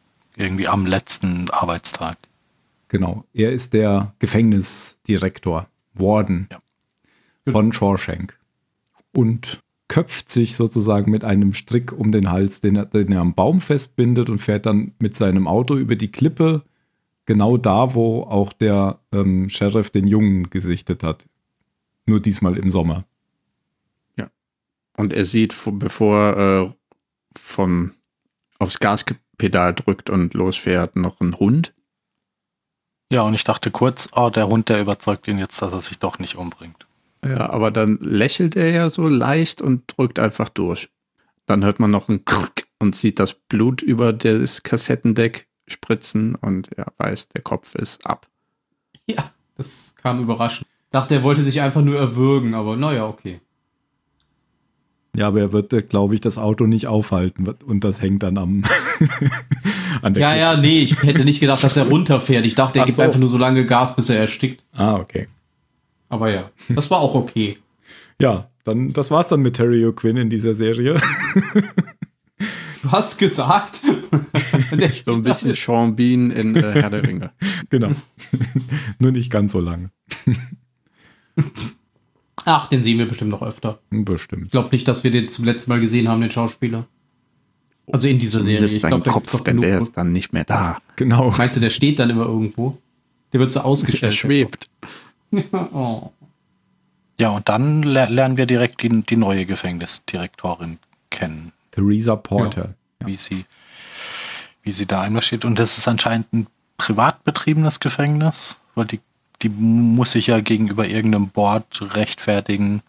Irgendwie am letzten Arbeitstag. Genau. Er ist der Gefängnisdirektor, Warden Ja. von Shawshank. Und köpft sich sozusagen mit einem Strick um den Hals, den er, den er am Baum festbindet und fährt dann mit seinem Auto über die Klippe, genau da, wo auch der ähm, Sheriff den Jungen gesichtet hat. Nur diesmal im Sommer. Und er sieht, vo- bevor er äh, vom, aufs Gaspedal drückt und losfährt, noch einen Hund. Ja, und ich dachte kurz, oh, der Hund, der überzeugt ihn jetzt, dass er sich doch nicht umbringt. Ja, aber dann lächelt er ja so leicht und drückt einfach durch. Dann hört man noch ein Krrk und sieht das Blut über das Kassettendeck spritzen und er weiß, der Kopf ist ab. Ja, das kam überraschend. Dachte, er wollte sich einfach nur erwürgen, aber naja, okay. Ja, aber er wird, glaube ich, das Auto nicht aufhalten und das hängt dann am an der Ja, Klippe. ja, nee, ich hätte nicht gedacht, dass er runterfährt. Ich dachte, er Ach gibt so. einfach nur so lange Gas, bis er erstickt. Ah, okay. Aber ja, das war auch okay. Ja, dann das war's dann mit Terry O'Quinn in dieser Serie. Du hast gesagt. So ein bisschen Sean Bean in äh, Herr der Ringe. genau. Nur nicht ganz so lange. Ach, den sehen wir bestimmt noch öfter. Bestimmt. Ich glaube nicht, dass wir den zum letzten Mal gesehen haben, den Schauspieler. Also in dieser Serie. Ich da Kopf, denn der ist dann nicht mehr da. Genau. Meinst du, der steht dann immer irgendwo? Der wird so Er ausgestellt. schwebt. Oh. Ja, und dann ler lernen wir direkt die, die neue Gefängnisdirektorin kennen, Theresa Porter. wie sie, wie sie da einmarschiert. Und das ist anscheinend ein privat betriebenes Gefängnis, weil die, die muss sich ja gegenüber irgendeinem Board rechtfertigen.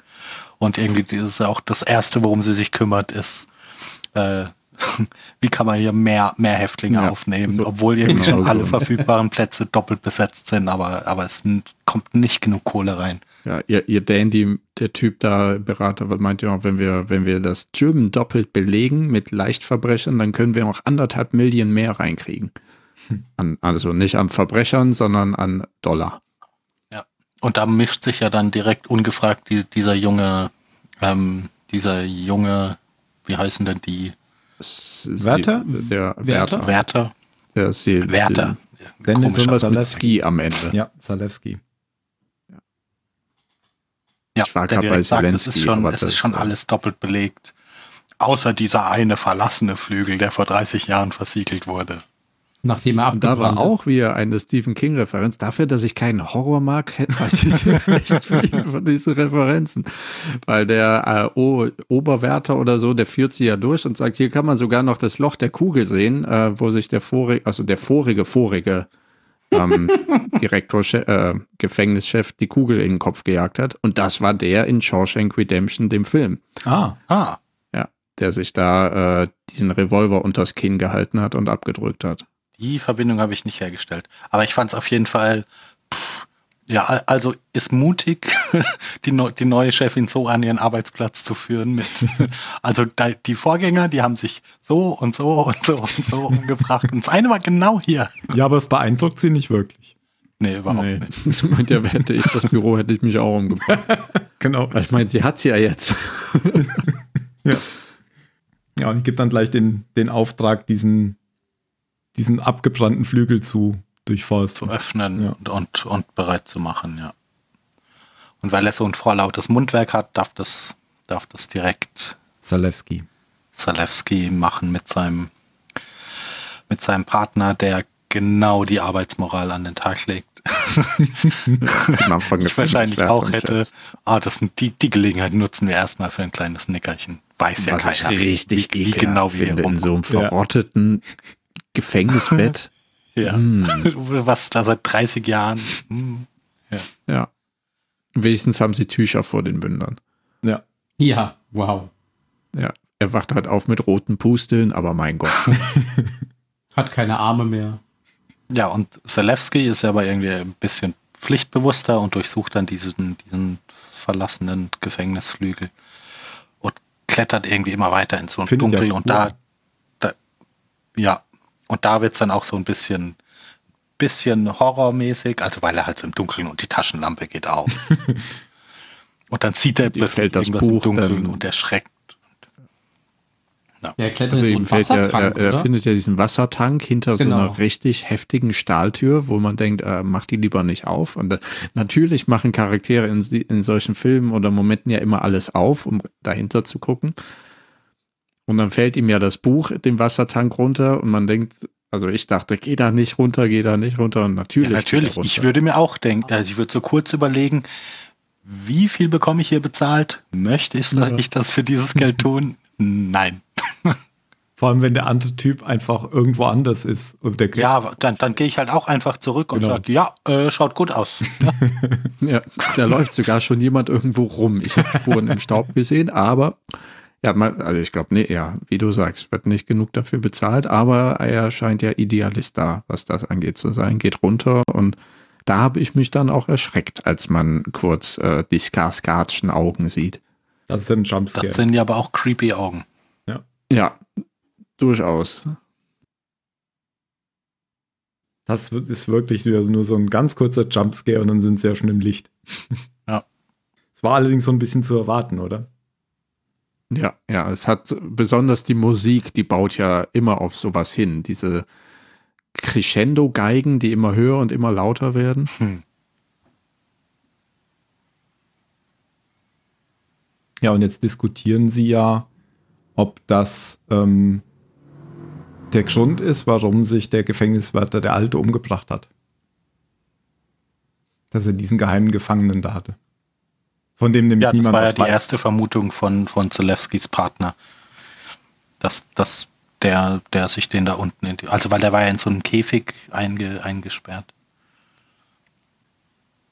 Und irgendwie das ist auch das Erste, worum sie sich kümmert, ist, äh, wie kann man hier mehr, mehr Häftlinge Ja, aufnehmen, so- obwohl irgendwie genau schon alle so. verfügbaren Plätze doppelt besetzt sind, aber, aber es kommt nicht genug Kohle rein. Ja, ihr, ihr Dandy, der Typ da, Berater, meint ja auch, wenn wir, wenn wir das Gym doppelt belegen mit Leichtverbrechern, dann können wir auch anderthalb Millionen mehr reinkriegen. An, also nicht an Verbrechern, sondern an Dollar. Und da mischt sich ja dann direkt ungefragt die, dieser junge, ähm, dieser junge, wie heißen denn die? Der Wärter? Wärter. Wärter? Der sie, Wärter. Dennis Komischer Sommer- Mit Ski am Ende. Ja, Zalewski. Ja, Ich war der grad bei sagt, es ist Zelensky, schon, es das, ist schon alles doppelt belegt. Außer dieser eine verlassene Flügel, der vor 30 Jahren versiegelt wurde. Nachdem er Und da war auch wieder eine Stephen King-Referenz. Dafür, dass ich keinen Horror mag, weiß ich recht viel von diesen Referenzen. Weil der äh, o Oberwärter oder so, der führt sie ja durch und sagt, hier kann man sogar noch das Loch der Kugel sehen, äh, wo sich der vorige, also der vorige, vorige ähm, Direktor, äh, Gefängnischef die Kugel in den Kopf gejagt hat. Und das war der in Shawshank Redemption, dem Film. Ah, Ah, Ja, der sich da äh, den Revolver unters Kinn gehalten hat und abgedrückt hat. Die Verbindung habe ich nicht hergestellt. Aber ich fand es auf jeden Fall, pff, ja, al- also ist mutig, die, neu- die neue Chefin so an ihren Arbeitsplatz zu führen mit, also da, die Vorgänger, die haben sich so und so und so und so umgebracht. Und das eine war genau hier. ja, aber es beeindruckt sie nicht wirklich. Nee, überhaupt Nee, nicht. das meint ja, hätte ich das Büro, hätte ich mich auch umgebracht. Genau. Weil ich meine, sie hat's ja jetzt. Ja, und gibt dann gleich den, den Auftrag, diesen, diesen abgebrannten Flügel zu durchforsten. zu öffnen Ja. und, und, und bereit zu machen, ja. Und weil er so ein vorlautes Mundwerk hat, darf das, darf das direkt Zalewski. Zalewski machen mit seinem, mit seinem Partner, der genau die Arbeitsmoral an den Tag legt. Am Anfang Ich wahrscheinlich auch hätte, ah, das sind die, die Gelegenheit nutzen wir erstmal für ein kleines Nickerchen. Weiß ja Was ich keiner. richtig wie, wie genau wir in so einem Ja. Gefängnisbett. ja. Hm. Was da seit 30 Jahren. hm. ja. Wenigstens haben sie Tücher vor den Mündern. Ja. Ja, wow. Ja. Er wacht halt auf mit roten Pusteln, aber mein Gott. Hat keine Arme mehr. Ja, und Zalewski ist aber irgendwie ein bisschen pflichtbewusster und durchsucht dann diesen, diesen verlassenen Gefängnisflügel und klettert irgendwie immer weiter ins so ja Dunkel und da, da, ja, und da wird's dann auch so ein bisschen, bisschen horrormäßig, also weil er halt so im Dunkeln und die Taschenlampe geht aus. und dann sieht er plötzlich fällt das irgendwas im Buch Dunkeln dann- und erschreckt. Der klettert Also in ihm so fällt ja, Wassertank, er, er oder? findet ja diesen Wassertank hinter so Genau. einer richtig heftigen Stahltür, wo man denkt, äh, mach die lieber nicht auf. Und äh, natürlich machen Charaktere in, in solchen Filmen oder Momenten ja immer alles auf, um dahinter zu gucken. Und dann fällt ihm ja das Buch, den Wassertank runter und man denkt, also ich dachte, geh da nicht runter, geh da nicht runter. Und natürlich. Ja, natürlich. Ich würde mir auch denken, also ich würde so kurz überlegen, wie viel bekomme ich hier bezahlt? Möchte ich, Ja. ich das für dieses Geld tun? Nein. Vor allem, wenn der andere Typ einfach irgendwo anders ist. Und der Ja, dann, dann gehe ich halt auch einfach zurück und Genau. sage, ja, äh, schaut gut aus. Ja, da läuft sogar schon jemand irgendwo rum. Ich habe Spuren im Staub gesehen, aber ja, mal, also ich glaube, nee, ja, wie du sagst, wird nicht genug dafür bezahlt, aber er scheint ja Idealist da, was das angeht zu sein, geht runter und da habe ich mich dann auch erschreckt, als man kurz äh, die Skarsgardschen Augen sieht. Das ist ein Das Jumpscare. sind ja aber auch creepy Augen. Ja, durchaus. Das ist wirklich nur nur so ein ganz kurzer Jumpscare und dann sind sie ja schon im Licht. Ja. Es war allerdings so ein bisschen zu erwarten, oder? Ja, ja, es hat besonders die Musik, die baut ja immer auf sowas hin. Diese Crescendo-Geigen, die immer höher und immer lauter werden. Hm. Ja, und jetzt diskutieren sie ja, ob das ähm, der Grund ist, warum sich der Gefängniswärter, der Alte, umgebracht hat. Dass er diesen geheimen Gefangenen da hatte. Von dem nämlich Ja, das niemand war ja die erste Vermutung von, von Zelewskis Partner. Dass, dass der, der sich den da unten, in die, also weil der war ja in so einem Käfig einge, eingesperrt.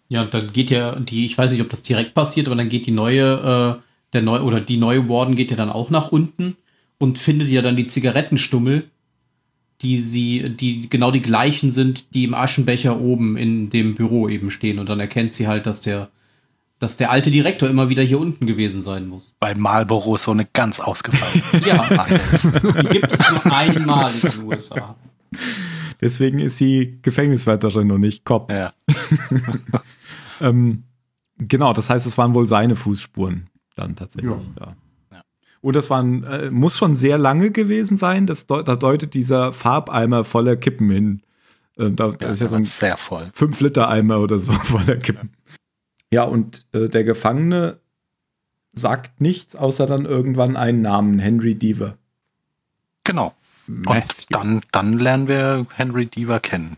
Ja, und dann geht ja die, ich weiß nicht, ob das direkt passiert, aber dann geht die neue, äh, der neue, oder die neue Warden geht ja dann auch nach unten und findet ja dann die Zigarettenstummel, die sie, die genau die gleichen sind, die im Aschenbecher oben in dem Büro eben stehen. Und dann erkennt sie halt, dass der, dass der alte Direktor immer wieder hier unten gewesen sein muss. Bei Marlboro so eine ganz ausgefallene Ja, ist. die gibt es nur einmal in den USA. Deswegen ist sie Gefängniswärterin und nicht Cop. Ja. Ähm, genau, das heißt, es waren wohl seine Fußspuren dann tatsächlich da. Ja. Und das waren, äh, muss schon sehr lange gewesen sein. Das, deut- da deutet dieser Farbeimer voller Kippen hin. Ähm, da, Ja, ist ja so ein sehr voll. 5-Liter-Eimer oder so voller Kippen. Ja, und äh, der Gefangene sagt nichts, außer dann irgendwann einen Namen, Henry Deaver. Genau. Und dann, dann lernen wir Henry Deaver kennen.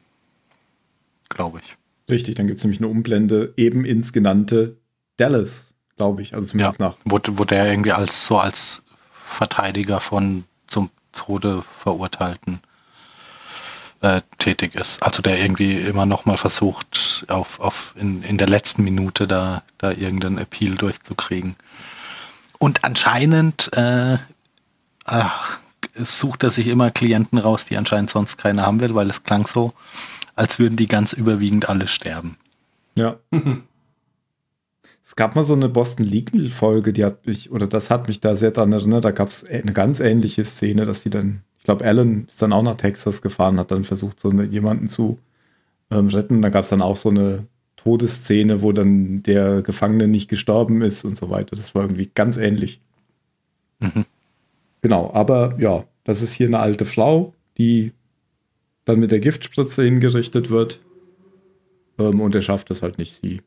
Glaube ich. Richtig, dann gibt es nämlich eine Umblende eben ins genannte Dallas, glaube ich. Also zumindest Ja, nach. wo, wo der irgendwie als so als Verteidiger von zum Tode verurteilten äh, tätig ist. Also der irgendwie immer noch mal versucht, auf, auf in, in der letzten Minute da, da irgendeinen Appeal durchzukriegen. Und anscheinend äh, ach, sucht er sich immer Klienten raus, die anscheinend sonst keiner haben will, weil es klang so, als würden die ganz überwiegend alle sterben. Ja. es gab mal so eine Boston Legal Folge, die hat mich, oder das hat mich da sehr dran erinnert, da gab es eine ganz ähnliche Szene, dass die dann, ich glaube, Alan ist dann auch nach Texas gefahren, hat dann versucht, so eine, jemanden zu ähm, retten. Da gab es dann auch so eine Todesszene, wo dann der Gefangene nicht gestorben ist und so weiter. Das war irgendwie ganz ähnlich. Mhm. Genau, aber ja, das ist hier eine alte Frau, die dann mit der Giftspritze hingerichtet wird. Ähm, und er schafft es halt nicht, sie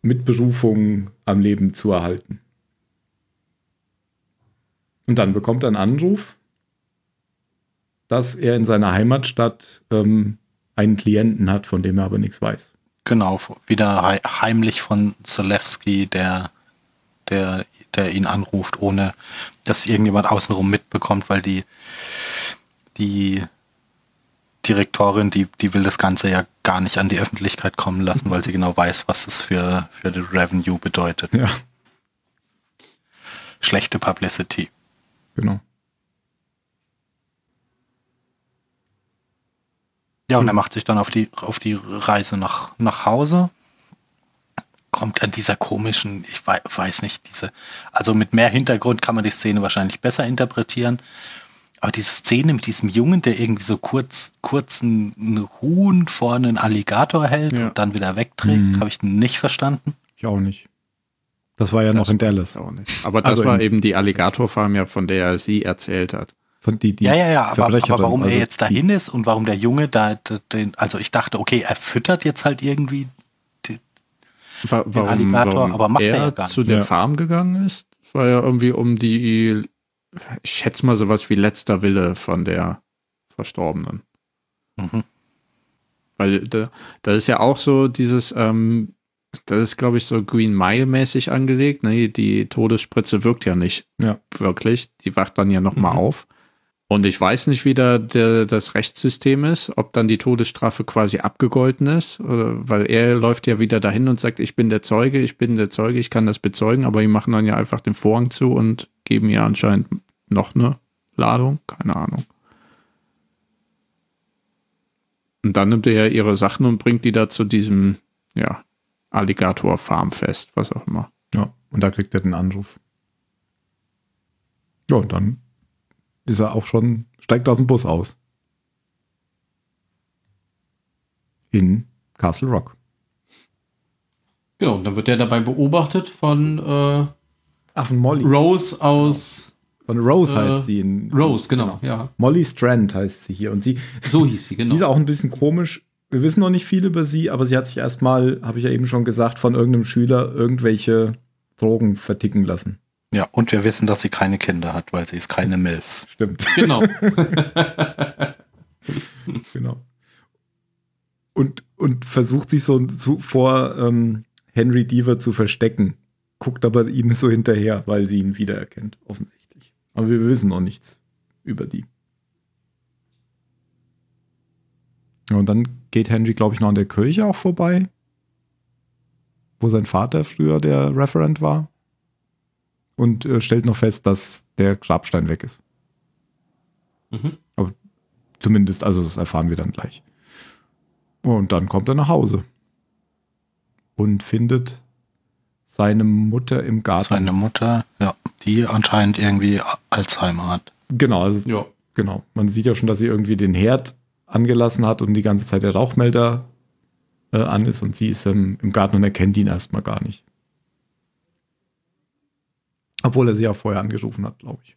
mit Berufung am Leben zu erhalten. Und dann bekommt er einen Anruf, dass er in seiner Heimatstadt ähm, einen Klienten hat, von dem er aber nichts weiß. Genau, wieder hei- heimlich von Zalewski, der, der, der ihn anruft, ohne dass irgendjemand außenrum mitbekommt, weil die, die Direktorin, die, die will das Ganze ja gar nicht an die Öffentlichkeit kommen lassen, weil sie genau weiß, was es für, für die Revenue bedeutet. Ja, Schlechte Publicity. Genau. Ja, und er macht sich dann auf die, auf die Reise nach, nach Hause. Kommt an dieser komischen, ich wei- weiß nicht, diese, also mit mehr Hintergrund kann man die Szene wahrscheinlich besser interpretieren. Aber diese Szene mit diesem Jungen, der irgendwie so kurz, kurzen einen Huhn vor einen Alligator hält Ja. und dann wieder wegträgt, Mhm. habe ich nicht verstanden. Ich auch nicht. Das war ja noch in Dallas. Auch nicht. Aber das Also war eben die Alligatorfarm, ja, von der sie erzählt hat. Von die, die ja, ja, ja, aber, aber warum also er jetzt dahin ist und warum der Junge da, den, also ich dachte, okay, er füttert jetzt halt irgendwie Wa warum, Alligator, warum aber macht er er ja gar nicht. zu der Ja. Farm gegangen ist, war ja irgendwie um die, ich schätze mal sowas wie letzter Wille von der Verstorbenen. Mhm. Weil da, das ist ja auch so dieses, ähm, das ist, glaube ich, so Green Mile-mäßig angelegt. Ne? Die Todesspritze wirkt ja nicht Ja. wirklich. Die wacht dann ja nochmal Mhm. auf. Und ich weiß nicht, wie da der, das Rechtssystem ist, ob dann die Todesstrafe quasi abgegolten ist, oder, weil er läuft ja wieder dahin und sagt, ich bin der Zeuge, ich bin der Zeuge, ich kann das bezeugen, aber die machen dann ja einfach den Vorhang zu und geben ihr anscheinend noch eine Ladung, keine Ahnung. Und dann nimmt er ja ihre Sachen und bringt die da zu diesem, ja, Alligator-Farmfest, was auch immer. Ja, und da kriegt er den Anruf. Ja, und dann ist er auch schon, steigt aus dem Bus aus. In Castle Rock. Genau, und dann wird er dabei beobachtet von äh, Ach, von Molly. Rose aus Von Rose Äh, heißt sie in. Rose, genau, ja. Molly Strand heißt sie hier. Und sie, So hieß sie, genau. die ist auch ein bisschen komisch. Wir wissen noch nicht viel über sie, aber sie hat sich erstmal, habe ich ja eben schon gesagt, von irgendeinem Schüler irgendwelche Drogen verticken lassen. Ja, und wir wissen, dass sie keine Kinder hat, weil sie ist keine Milf. Stimmt. Genau. Genau. Und, und versucht sich so zu, vor ähm, Henry Deaver zu verstecken. Guckt aber ihm so hinterher, weil sie ihn wiedererkennt, offensichtlich. Aber wir wissen noch nichts über die. Ja, und dann geht Henry, glaube ich, noch an der Kirche auch vorbei, wo sein Vater früher der Referent war. Und äh, stellt noch fest, dass der Grabstein weg ist. Mhm. Zumindest, also das erfahren wir dann gleich. Und dann kommt er nach Hause und findet seine Mutter im Garten. Seine Mutter, ja, die anscheinend irgendwie Alzheimer hat. genau, also Ja. genau. Man sieht ja schon, dass sie irgendwie den Herd angelassen hat und die ganze Zeit der Rauchmelder äh, an ist und sie ist ähm, im Garten und erkennt ihn erstmal gar nicht. Obwohl er sie ja vorher angerufen hat, glaube ich.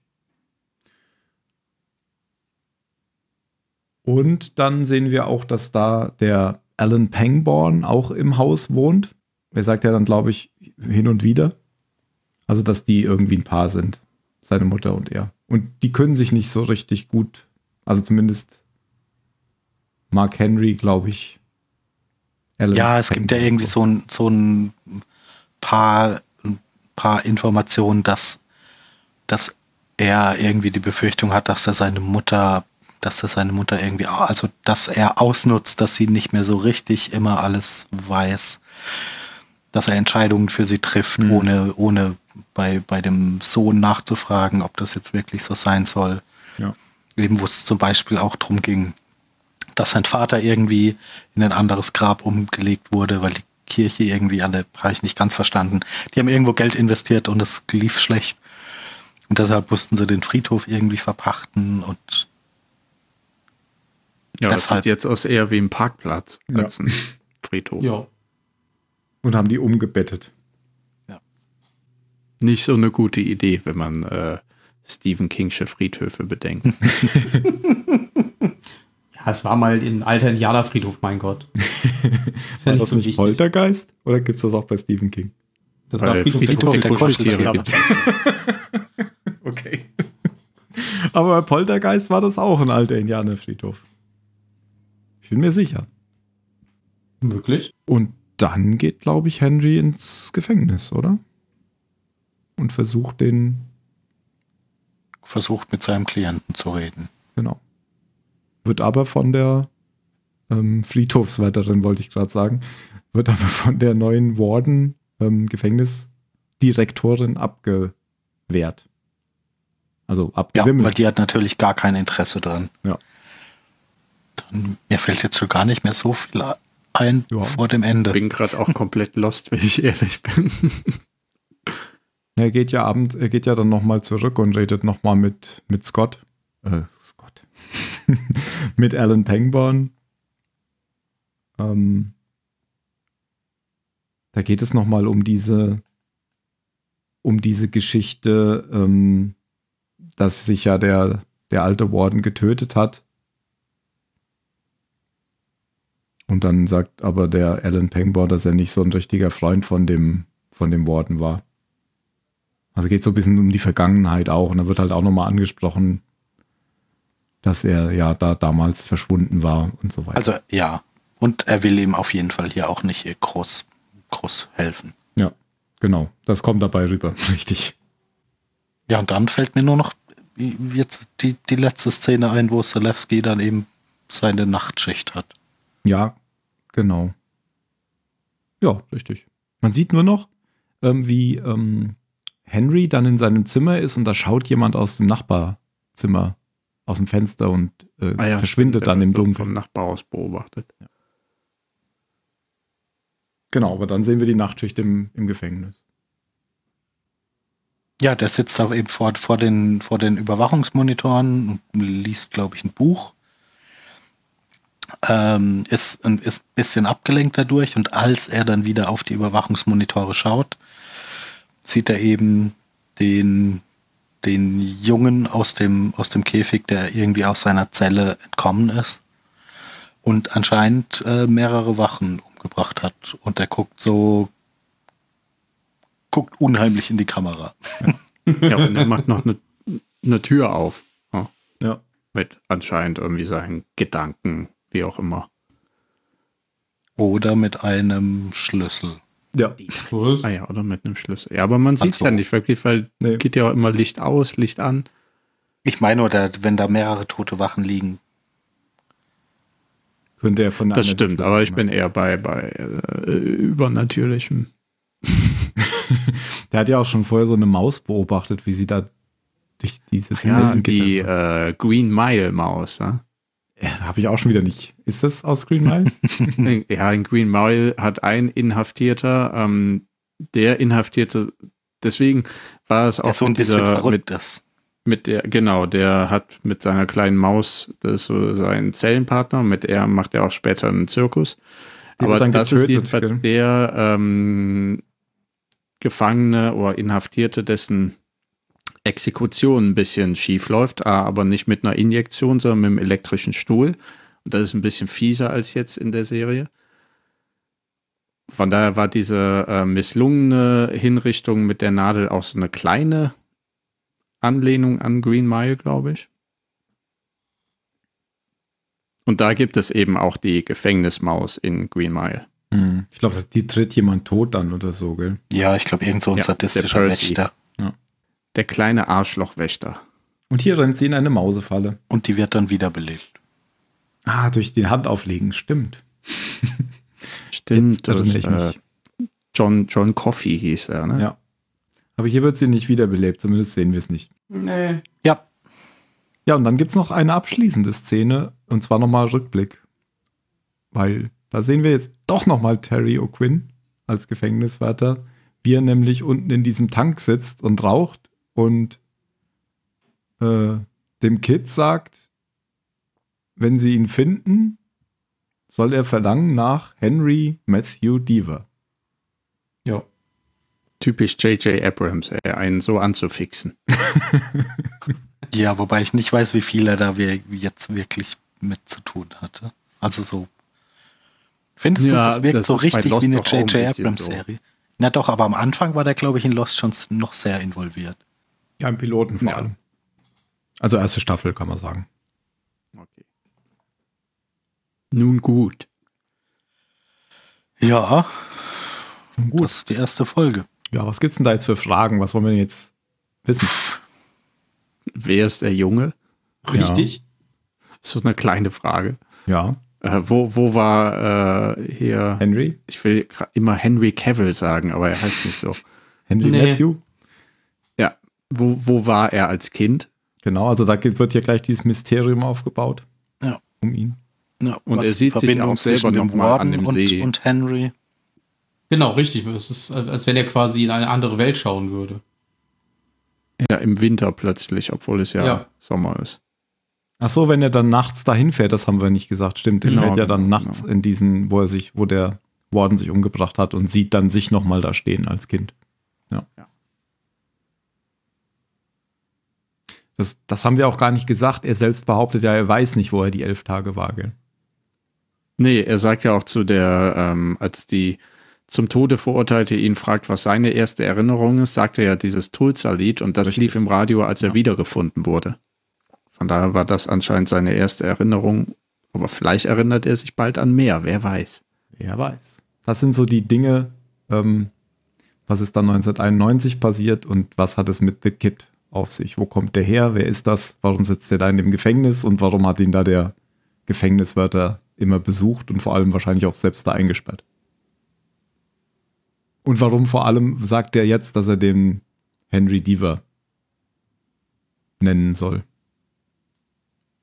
Und dann sehen wir auch, dass da der Alan Pangborn auch im Haus wohnt. Er sagt ja dann, glaube ich, hin und wieder. Also, dass die irgendwie ein Paar sind. seine Mutter und er. Und die können sich nicht so richtig gut, also zumindest Mark Henry, glaube ich. Alan ja, es gibt ja irgendwie so ein, so ein paar, ein paar Informationen, dass, dass er irgendwie die Befürchtung hat, dass er seine Mutter, dass er seine Mutter irgendwie, also dass er ausnutzt, dass sie nicht mehr so richtig immer alles weiß, dass er Entscheidungen für sie trifft, mhm. ohne, ohne bei, bei dem Sohn nachzufragen, ob das jetzt wirklich so sein soll. Ja. Eben, wo es zum Beispiel auch drum ging, dass sein Vater irgendwie in ein anderes Grab umgelegt wurde, weil die Kirche irgendwie alle, habe ich nicht ganz verstanden. Die haben irgendwo Geld investiert und es lief schlecht. Und deshalb mussten sie den Friedhof irgendwie verpachten und ja, deshalb, das sieht jetzt aus eher wie ein Parkplatz ja. als ein Friedhof. Ja. Und haben die umgebettet. Ja. Nicht so eine gute Idee, wenn man äh, Stephen Kingsche Friedhöfe bedenkt. es war mal ein alter Indianerfriedhof, mein Gott. Ist ja war das so nicht wichtig. Poltergeist? Oder gibt es das auch bei Stephen King? Das war Friedhof, Friedhof der, der, der Kuscheltiere. okay. Aber bei Poltergeist war das auch ein alter Indianerfriedhof. Ich bin mir sicher. Möglich. Und dann geht, glaube ich, Henry ins Gefängnis, oder? Und versucht den. Versucht mit seinem Klienten zu reden. Genau. Wird aber von der ähm, Friedhofswärterin, wollte ich gerade sagen, wird aber von der neuen Warden, ähm, Gefängnisdirektorin abgewehrt. Also abgewimmelt. Ja, weil die hat natürlich gar kein Interesse dran. Ja. Dann, mir fällt jetzt so gar nicht mehr so viel ein ja. vor dem Ende. Ich bin gerade auch komplett lost, wenn ich ehrlich bin. Er geht ja abend, er geht ja dann nochmal zurück und redet nochmal mit, mit Scott. Äh, Scott. mit Alan Pangborn. Ähm, da geht es nochmal um diese, um diese Geschichte, ähm, dass sich ja der, der alte Warden getötet hat Und dann sagt aber der Alan Pangborn, dass er nicht so ein richtiger Freund von dem, von dem Warden war. Also geht so ein bisschen um die Vergangenheit auch. Und da wird halt auch nochmal angesprochen, dass er ja da damals verschwunden war und so weiter. Also ja. Und er will ihm auf jeden Fall hier auch nicht groß, groß helfen. Ja, genau. Das kommt dabei rüber, richtig. Ja, und dann fällt mir nur noch jetzt die, die letzte Szene ein, wo Selewski dann eben seine Nachtschicht hat. Ja, genau. Ja, richtig. Man sieht nur noch, ähm, wie ähm, Henry dann in seinem Zimmer ist und da schaut jemand aus dem Nachbarzimmer aus dem Fenster und äh, ah ja, verschwindet dann im Dunkeln. Vom Nachbar aus beobachtet. Ja. Genau, aber dann sehen wir die Nachtschicht im, im Gefängnis. Ja, der sitzt da eben vor, vor, den, vor den Überwachungsmonitoren und liest, glaube ich, ein Buch ähm, ist, ein, ist ein bisschen abgelenkt dadurch und als er dann wieder auf die Überwachungsmonitore schaut, sieht er eben den, den Jungen aus dem, aus dem Käfig, der irgendwie aus seiner Zelle entkommen ist und anscheinend äh, mehrere Wachen umgebracht hat. Und er guckt so, guckt unheimlich in die Kamera. Ja, und er macht noch eine ne Tür auf. Ja. ja. Mit anscheinend irgendwie seinen Gedanken wie auch immer. Oder mit einem Schlüssel. Ja. Ah ja, oder mit einem Schlüssel. Ja, aber man sieht es so. ja nicht wirklich, weil nee. geht ja auch immer Licht aus, Licht an. Ich meine, oder wenn da mehrere tote Wachen liegen. Könnte er von der Das stimmt, aber ich bin eher bei, bei äh, Übernatürlichem. der hat ja auch schon vorher so eine Maus beobachtet, wie sie da durch diese ja, die äh, Green Mile Maus. Ne? Ja, habe ich auch schon wieder nicht. Ist das aus Green Mile? ja, in Green Mile hat ein Inhaftierter, ähm, der Inhaftierte, deswegen war es auch so ein bisschen dieser, mit, das. mit der, genau, der hat mit seiner kleinen Maus, das ist so sein Zellenpartner, mit der macht er auch später einen Zirkus. Die Aber das getötet, ist jedenfalls gell? der ähm, Gefangene oder Inhaftierte, dessen Exekution ein bisschen schief läuft, aber nicht mit einer Injektion, sondern mit einem elektrischen Stuhl. Und das ist ein bisschen fieser als jetzt in der Serie. Von daher war diese äh, misslungene Hinrichtung mit der Nadel auch so eine kleine Anlehnung an Green Mile, glaube ich. Und da gibt es eben auch die Gefängnismaus in Green Mile. Hm. Ich glaube, die tritt jemand tot dann oder so, gell? Ja, ich glaube, irgend so ein Ja, sadistischer der Percy. Der kleine Arschlochwächter. Und hier rennt sie in eine Mausefalle. Und die wird dann wiederbelebt. Ah, durch die Hand auflegen, stimmt. Stimmt. Durch, ich mich. äh, John, John Coffey hieß er, ne? Ja. Aber hier wird sie nicht wiederbelebt, zumindest sehen wir es nicht. Nee. Ja, Ja, und dann gibt es noch eine abschließende Szene, und zwar nochmal Rückblick. Weil da sehen wir jetzt doch nochmal Terry O'Quinn als Gefängniswärter, wie er nämlich unten in diesem Tank sitzt und raucht und äh, dem Kid sagt, wenn sie ihn finden, soll er verlangen nach Henry Matthew Deaver. Ja. Typisch J.J. Abrams, ey, einen so anzufixen. ja, wobei ich nicht weiß, wie viel er da wir- jetzt wirklich mit zu tun hatte. Also so. Findest du, Ja, das wirkt das so richtig wie eine J.J. Abrams-Serie. Na doch, aber am Anfang war der, glaube ich, in Lost schon noch sehr involviert. Ja, im Piloten vor Ja. allem. Also erste Staffel, kann man sagen. Okay. Nun gut. Ja, Gut. das ist die erste Folge. Ja, was gibt's denn da jetzt für Fragen? Was wollen wir denn jetzt wissen? Wer ist der Junge? Richtig? So eine kleine Frage. Ja, Äh, wo, wo war äh, hier, Henry? ich will immer Henry Cavill sagen, aber er heißt nicht so. Henry Nee. Matthew? Ja, wo, wo war er als Kind? Genau, also da wird hier gleich dieses Mysterium aufgebaut. Ja. Um ihn. Ja, Und er sieht sich auch selber zwischen dem noch mal an dem und, See. und Henry. Genau, richtig. Es ist, als wenn er quasi in eine andere Welt schauen würde. Ja, im Winter plötzlich, obwohl es ja, Ja. Sommer ist. Ach so, wenn er dann nachts dahin fährt, das haben wir nicht gesagt. Stimmt, er Genau, fährt ja dann genau, nachts genau. in diesen, wo er sich, wo der Warden sich umgebracht hat und sieht dann sich nochmal da stehen als Kind. Ja. Ja. Das, das haben wir auch gar nicht gesagt. Er selbst behauptet ja, er weiß nicht, wo er die elf Tage war, gell? Nee, er sagt ja auch zu der, ähm, als die zum Tode verurteilte ihn fragt, was seine erste Erinnerung ist, sagt er ja dieses Tulsa-Lied und das Richtig. lief im Radio, als er Ja. wiedergefunden wurde. Von daher war das anscheinend seine erste Erinnerung. Aber vielleicht erinnert er sich bald an mehr, wer weiß. Wer weiß. Das sind so die Dinge, ähm, was ist dann 1991 passiert und was hat es mit The Kid auf sich? Wo kommt der her? Wer ist das? Warum sitzt der da in dem Gefängnis und warum hat ihn da der Gefängniswärter immer besucht und vor allem wahrscheinlich auch selbst da eingesperrt? Und warum vor allem sagt er jetzt, dass er den Henry Deaver nennen soll?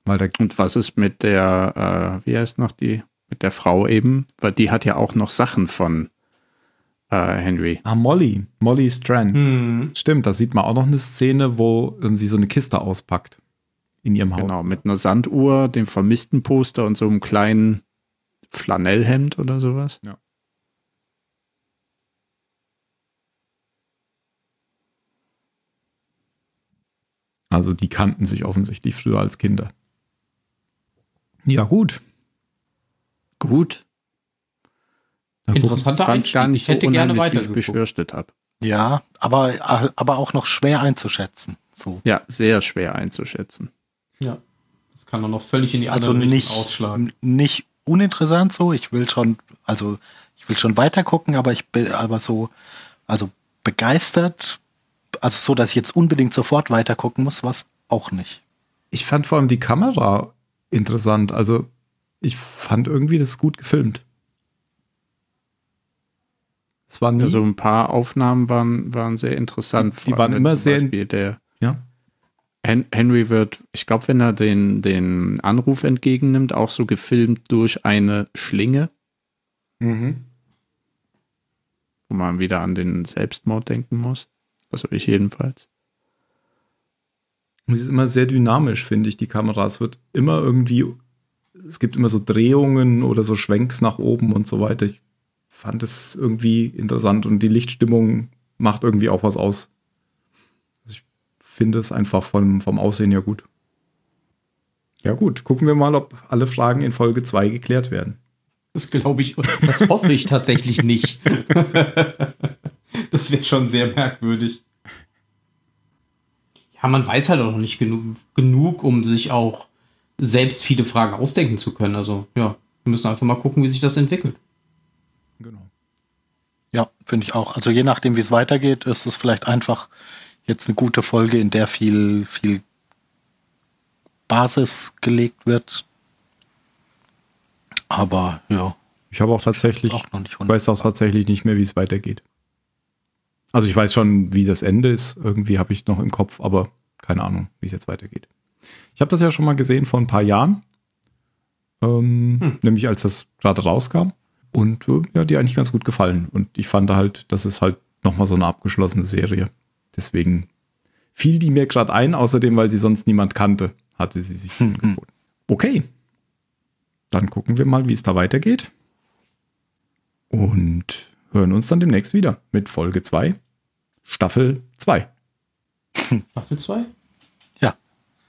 Und was ist mit der, äh, wie heißt noch die, mit der Frau eben? Weil die hat ja auch noch Sachen von äh, Henry. Ah, Molly. Molly Strand. Hm. Stimmt, da sieht man auch noch eine Szene, wo ähm, sie so eine Kiste auspackt in ihrem Haus. Genau, mit einer Sanduhr, dem vermissten Poster und so einem kleinen Flanellhemd oder sowas. Ja. Also die kannten sich offensichtlich früher als Kinder. Ja, gut. Gut. Interessanter Einstieg. gar nicht ich so hätte gerne wie ich befürchtet habe. Ja, aber, aber auch noch schwer einzuschätzen. So. Ja, sehr schwer einzuschätzen. Ja. Das kann doch noch völlig in die Also andere Richtung nicht, ausschlagen. nicht uninteressant so. Ich will schon, also ich will schon weiter gucken, aber ich bin aber so, also begeistert, also so, dass ich jetzt unbedingt sofort weiter gucken muss, was auch nicht. Ich fand vor allem die Kamera interessant. Also ich fand irgendwie das gut gefilmt. Es war nie, Also ein paar Aufnahmen waren, waren sehr interessant. Die Vor waren immer sehr Beispiel der ja, Hen Henry wird, ich glaube, wenn er den, den Anruf entgegennimmt, auch so gefilmt durch eine Schlinge, wo man wieder an den Selbstmord denken muss. Also ich jedenfalls. Und sie ist immer sehr dynamisch, finde ich, die Kamera. Es wird immer irgendwie, es gibt immer so Drehungen oder so Schwenks nach oben und so weiter. Ich fand es irgendwie interessant und die Lichtstimmung macht irgendwie auch was aus. Also ich finde es einfach vom, vom Aussehen her gut. Ja gut, gucken wir mal, ob alle Fragen in Folge 2 geklärt werden. Das glaube ich, das hoffe ich tatsächlich nicht. das wäre schon sehr merkwürdig. Ja, Ja, man weiß halt auch noch nicht genug, genug, um sich auch selbst viele Fragen ausdenken zu können. Also, ja, wir müssen einfach mal gucken, wie sich das entwickelt. Ja, finde ich auch. Also je nachdem, wie es weitergeht, ist es vielleicht einfach jetzt eine gute Folge, in der viel, viel Basis gelegt wird. Aber ja, Ich habe auch tatsächlich, auch noch nicht ich weiß auch tatsächlich nicht mehr, wie es weitergeht. Also ich weiß schon, wie das Ende ist. Irgendwie habe ich noch im Kopf, aber keine Ahnung, wie es jetzt weitergeht. Ich habe das ja schon mal gesehen vor ein paar Jahren. Ähm, Nämlich als das gerade rauskam. Und äh, ja, die eigentlich ganz gut gefallen. Und ich fand halt, das ist halt nochmal so eine abgeschlossene Serie. Deswegen fiel die mir gerade ein, außerdem, weil sie sonst niemand kannte, hatte sie sich Hm, empfohlen. Okay. Dann gucken wir mal, wie es da weitergeht. Und hören uns dann demnächst wieder mit Folge 2, Staffel 2. Staffel 2?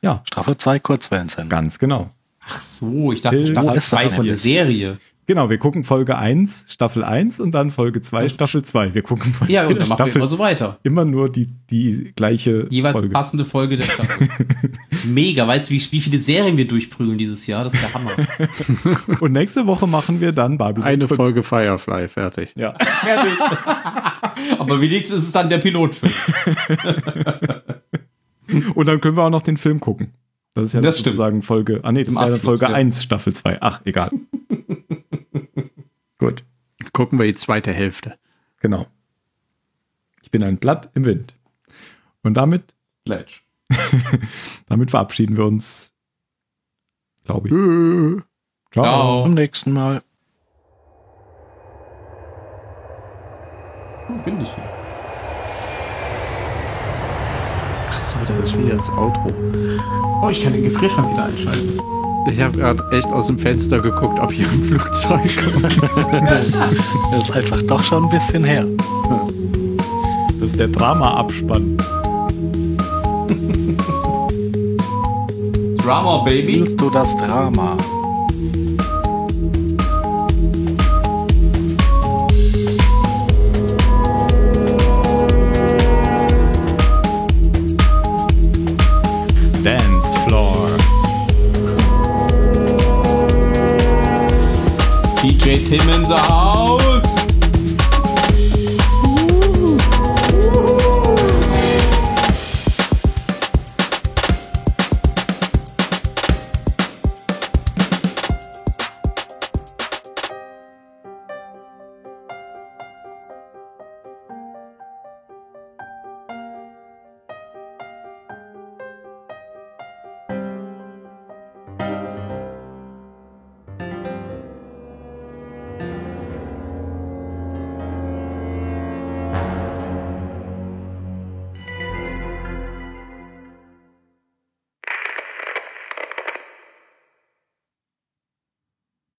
Ja, Staffel 2 Kurzwellensender. ganz genau. Ach so, ich dachte Wo Staffel ist das 2 denn von der? Serie. Genau, wir gucken Folge 1, Staffel 1 und dann Folge 2, Staffel 2. Wir gucken von Ja, und dann machen wir Staffel immer so weiter. immer nur die, die gleiche Jeweils Folge. passende Folge der Staffel. Mega, weißt du, wie, wie viele Serien wir durchprügeln dieses Jahr? Das ist der Hammer. Und nächste Woche machen wir dann Babylon. Eine 5. Folge Firefly, fertig. Ja. Aber wenigstens ist es dann der Pilotfilm. Und dann können wir auch noch den Film gucken. Das ist ja Das stimmt. sozusagen Folge. Ah, nee, das war Folge ja. 1, Staffel 2. Ach, egal. Gucken wir die zweite Hälfte. genau. Ich bin ein Blatt im Wind. Und damit, Pledge. damit verabschieden wir uns. Glaube ich. Ciao. Ciao. Beim nächsten Mal. Wo bin ich hier? Ach so, das ist wieder das Outro. Oh, ich kann den Gefrierschrank wieder einschalten. Ich habe gerade echt aus dem Fenster geguckt, ob hier ein Flugzeug kommt. Das ist einfach doch schon ein bisschen her. Das ist der Drama-Abspann. Drama, Baby. Willst du das Drama? DJ Tim in the house.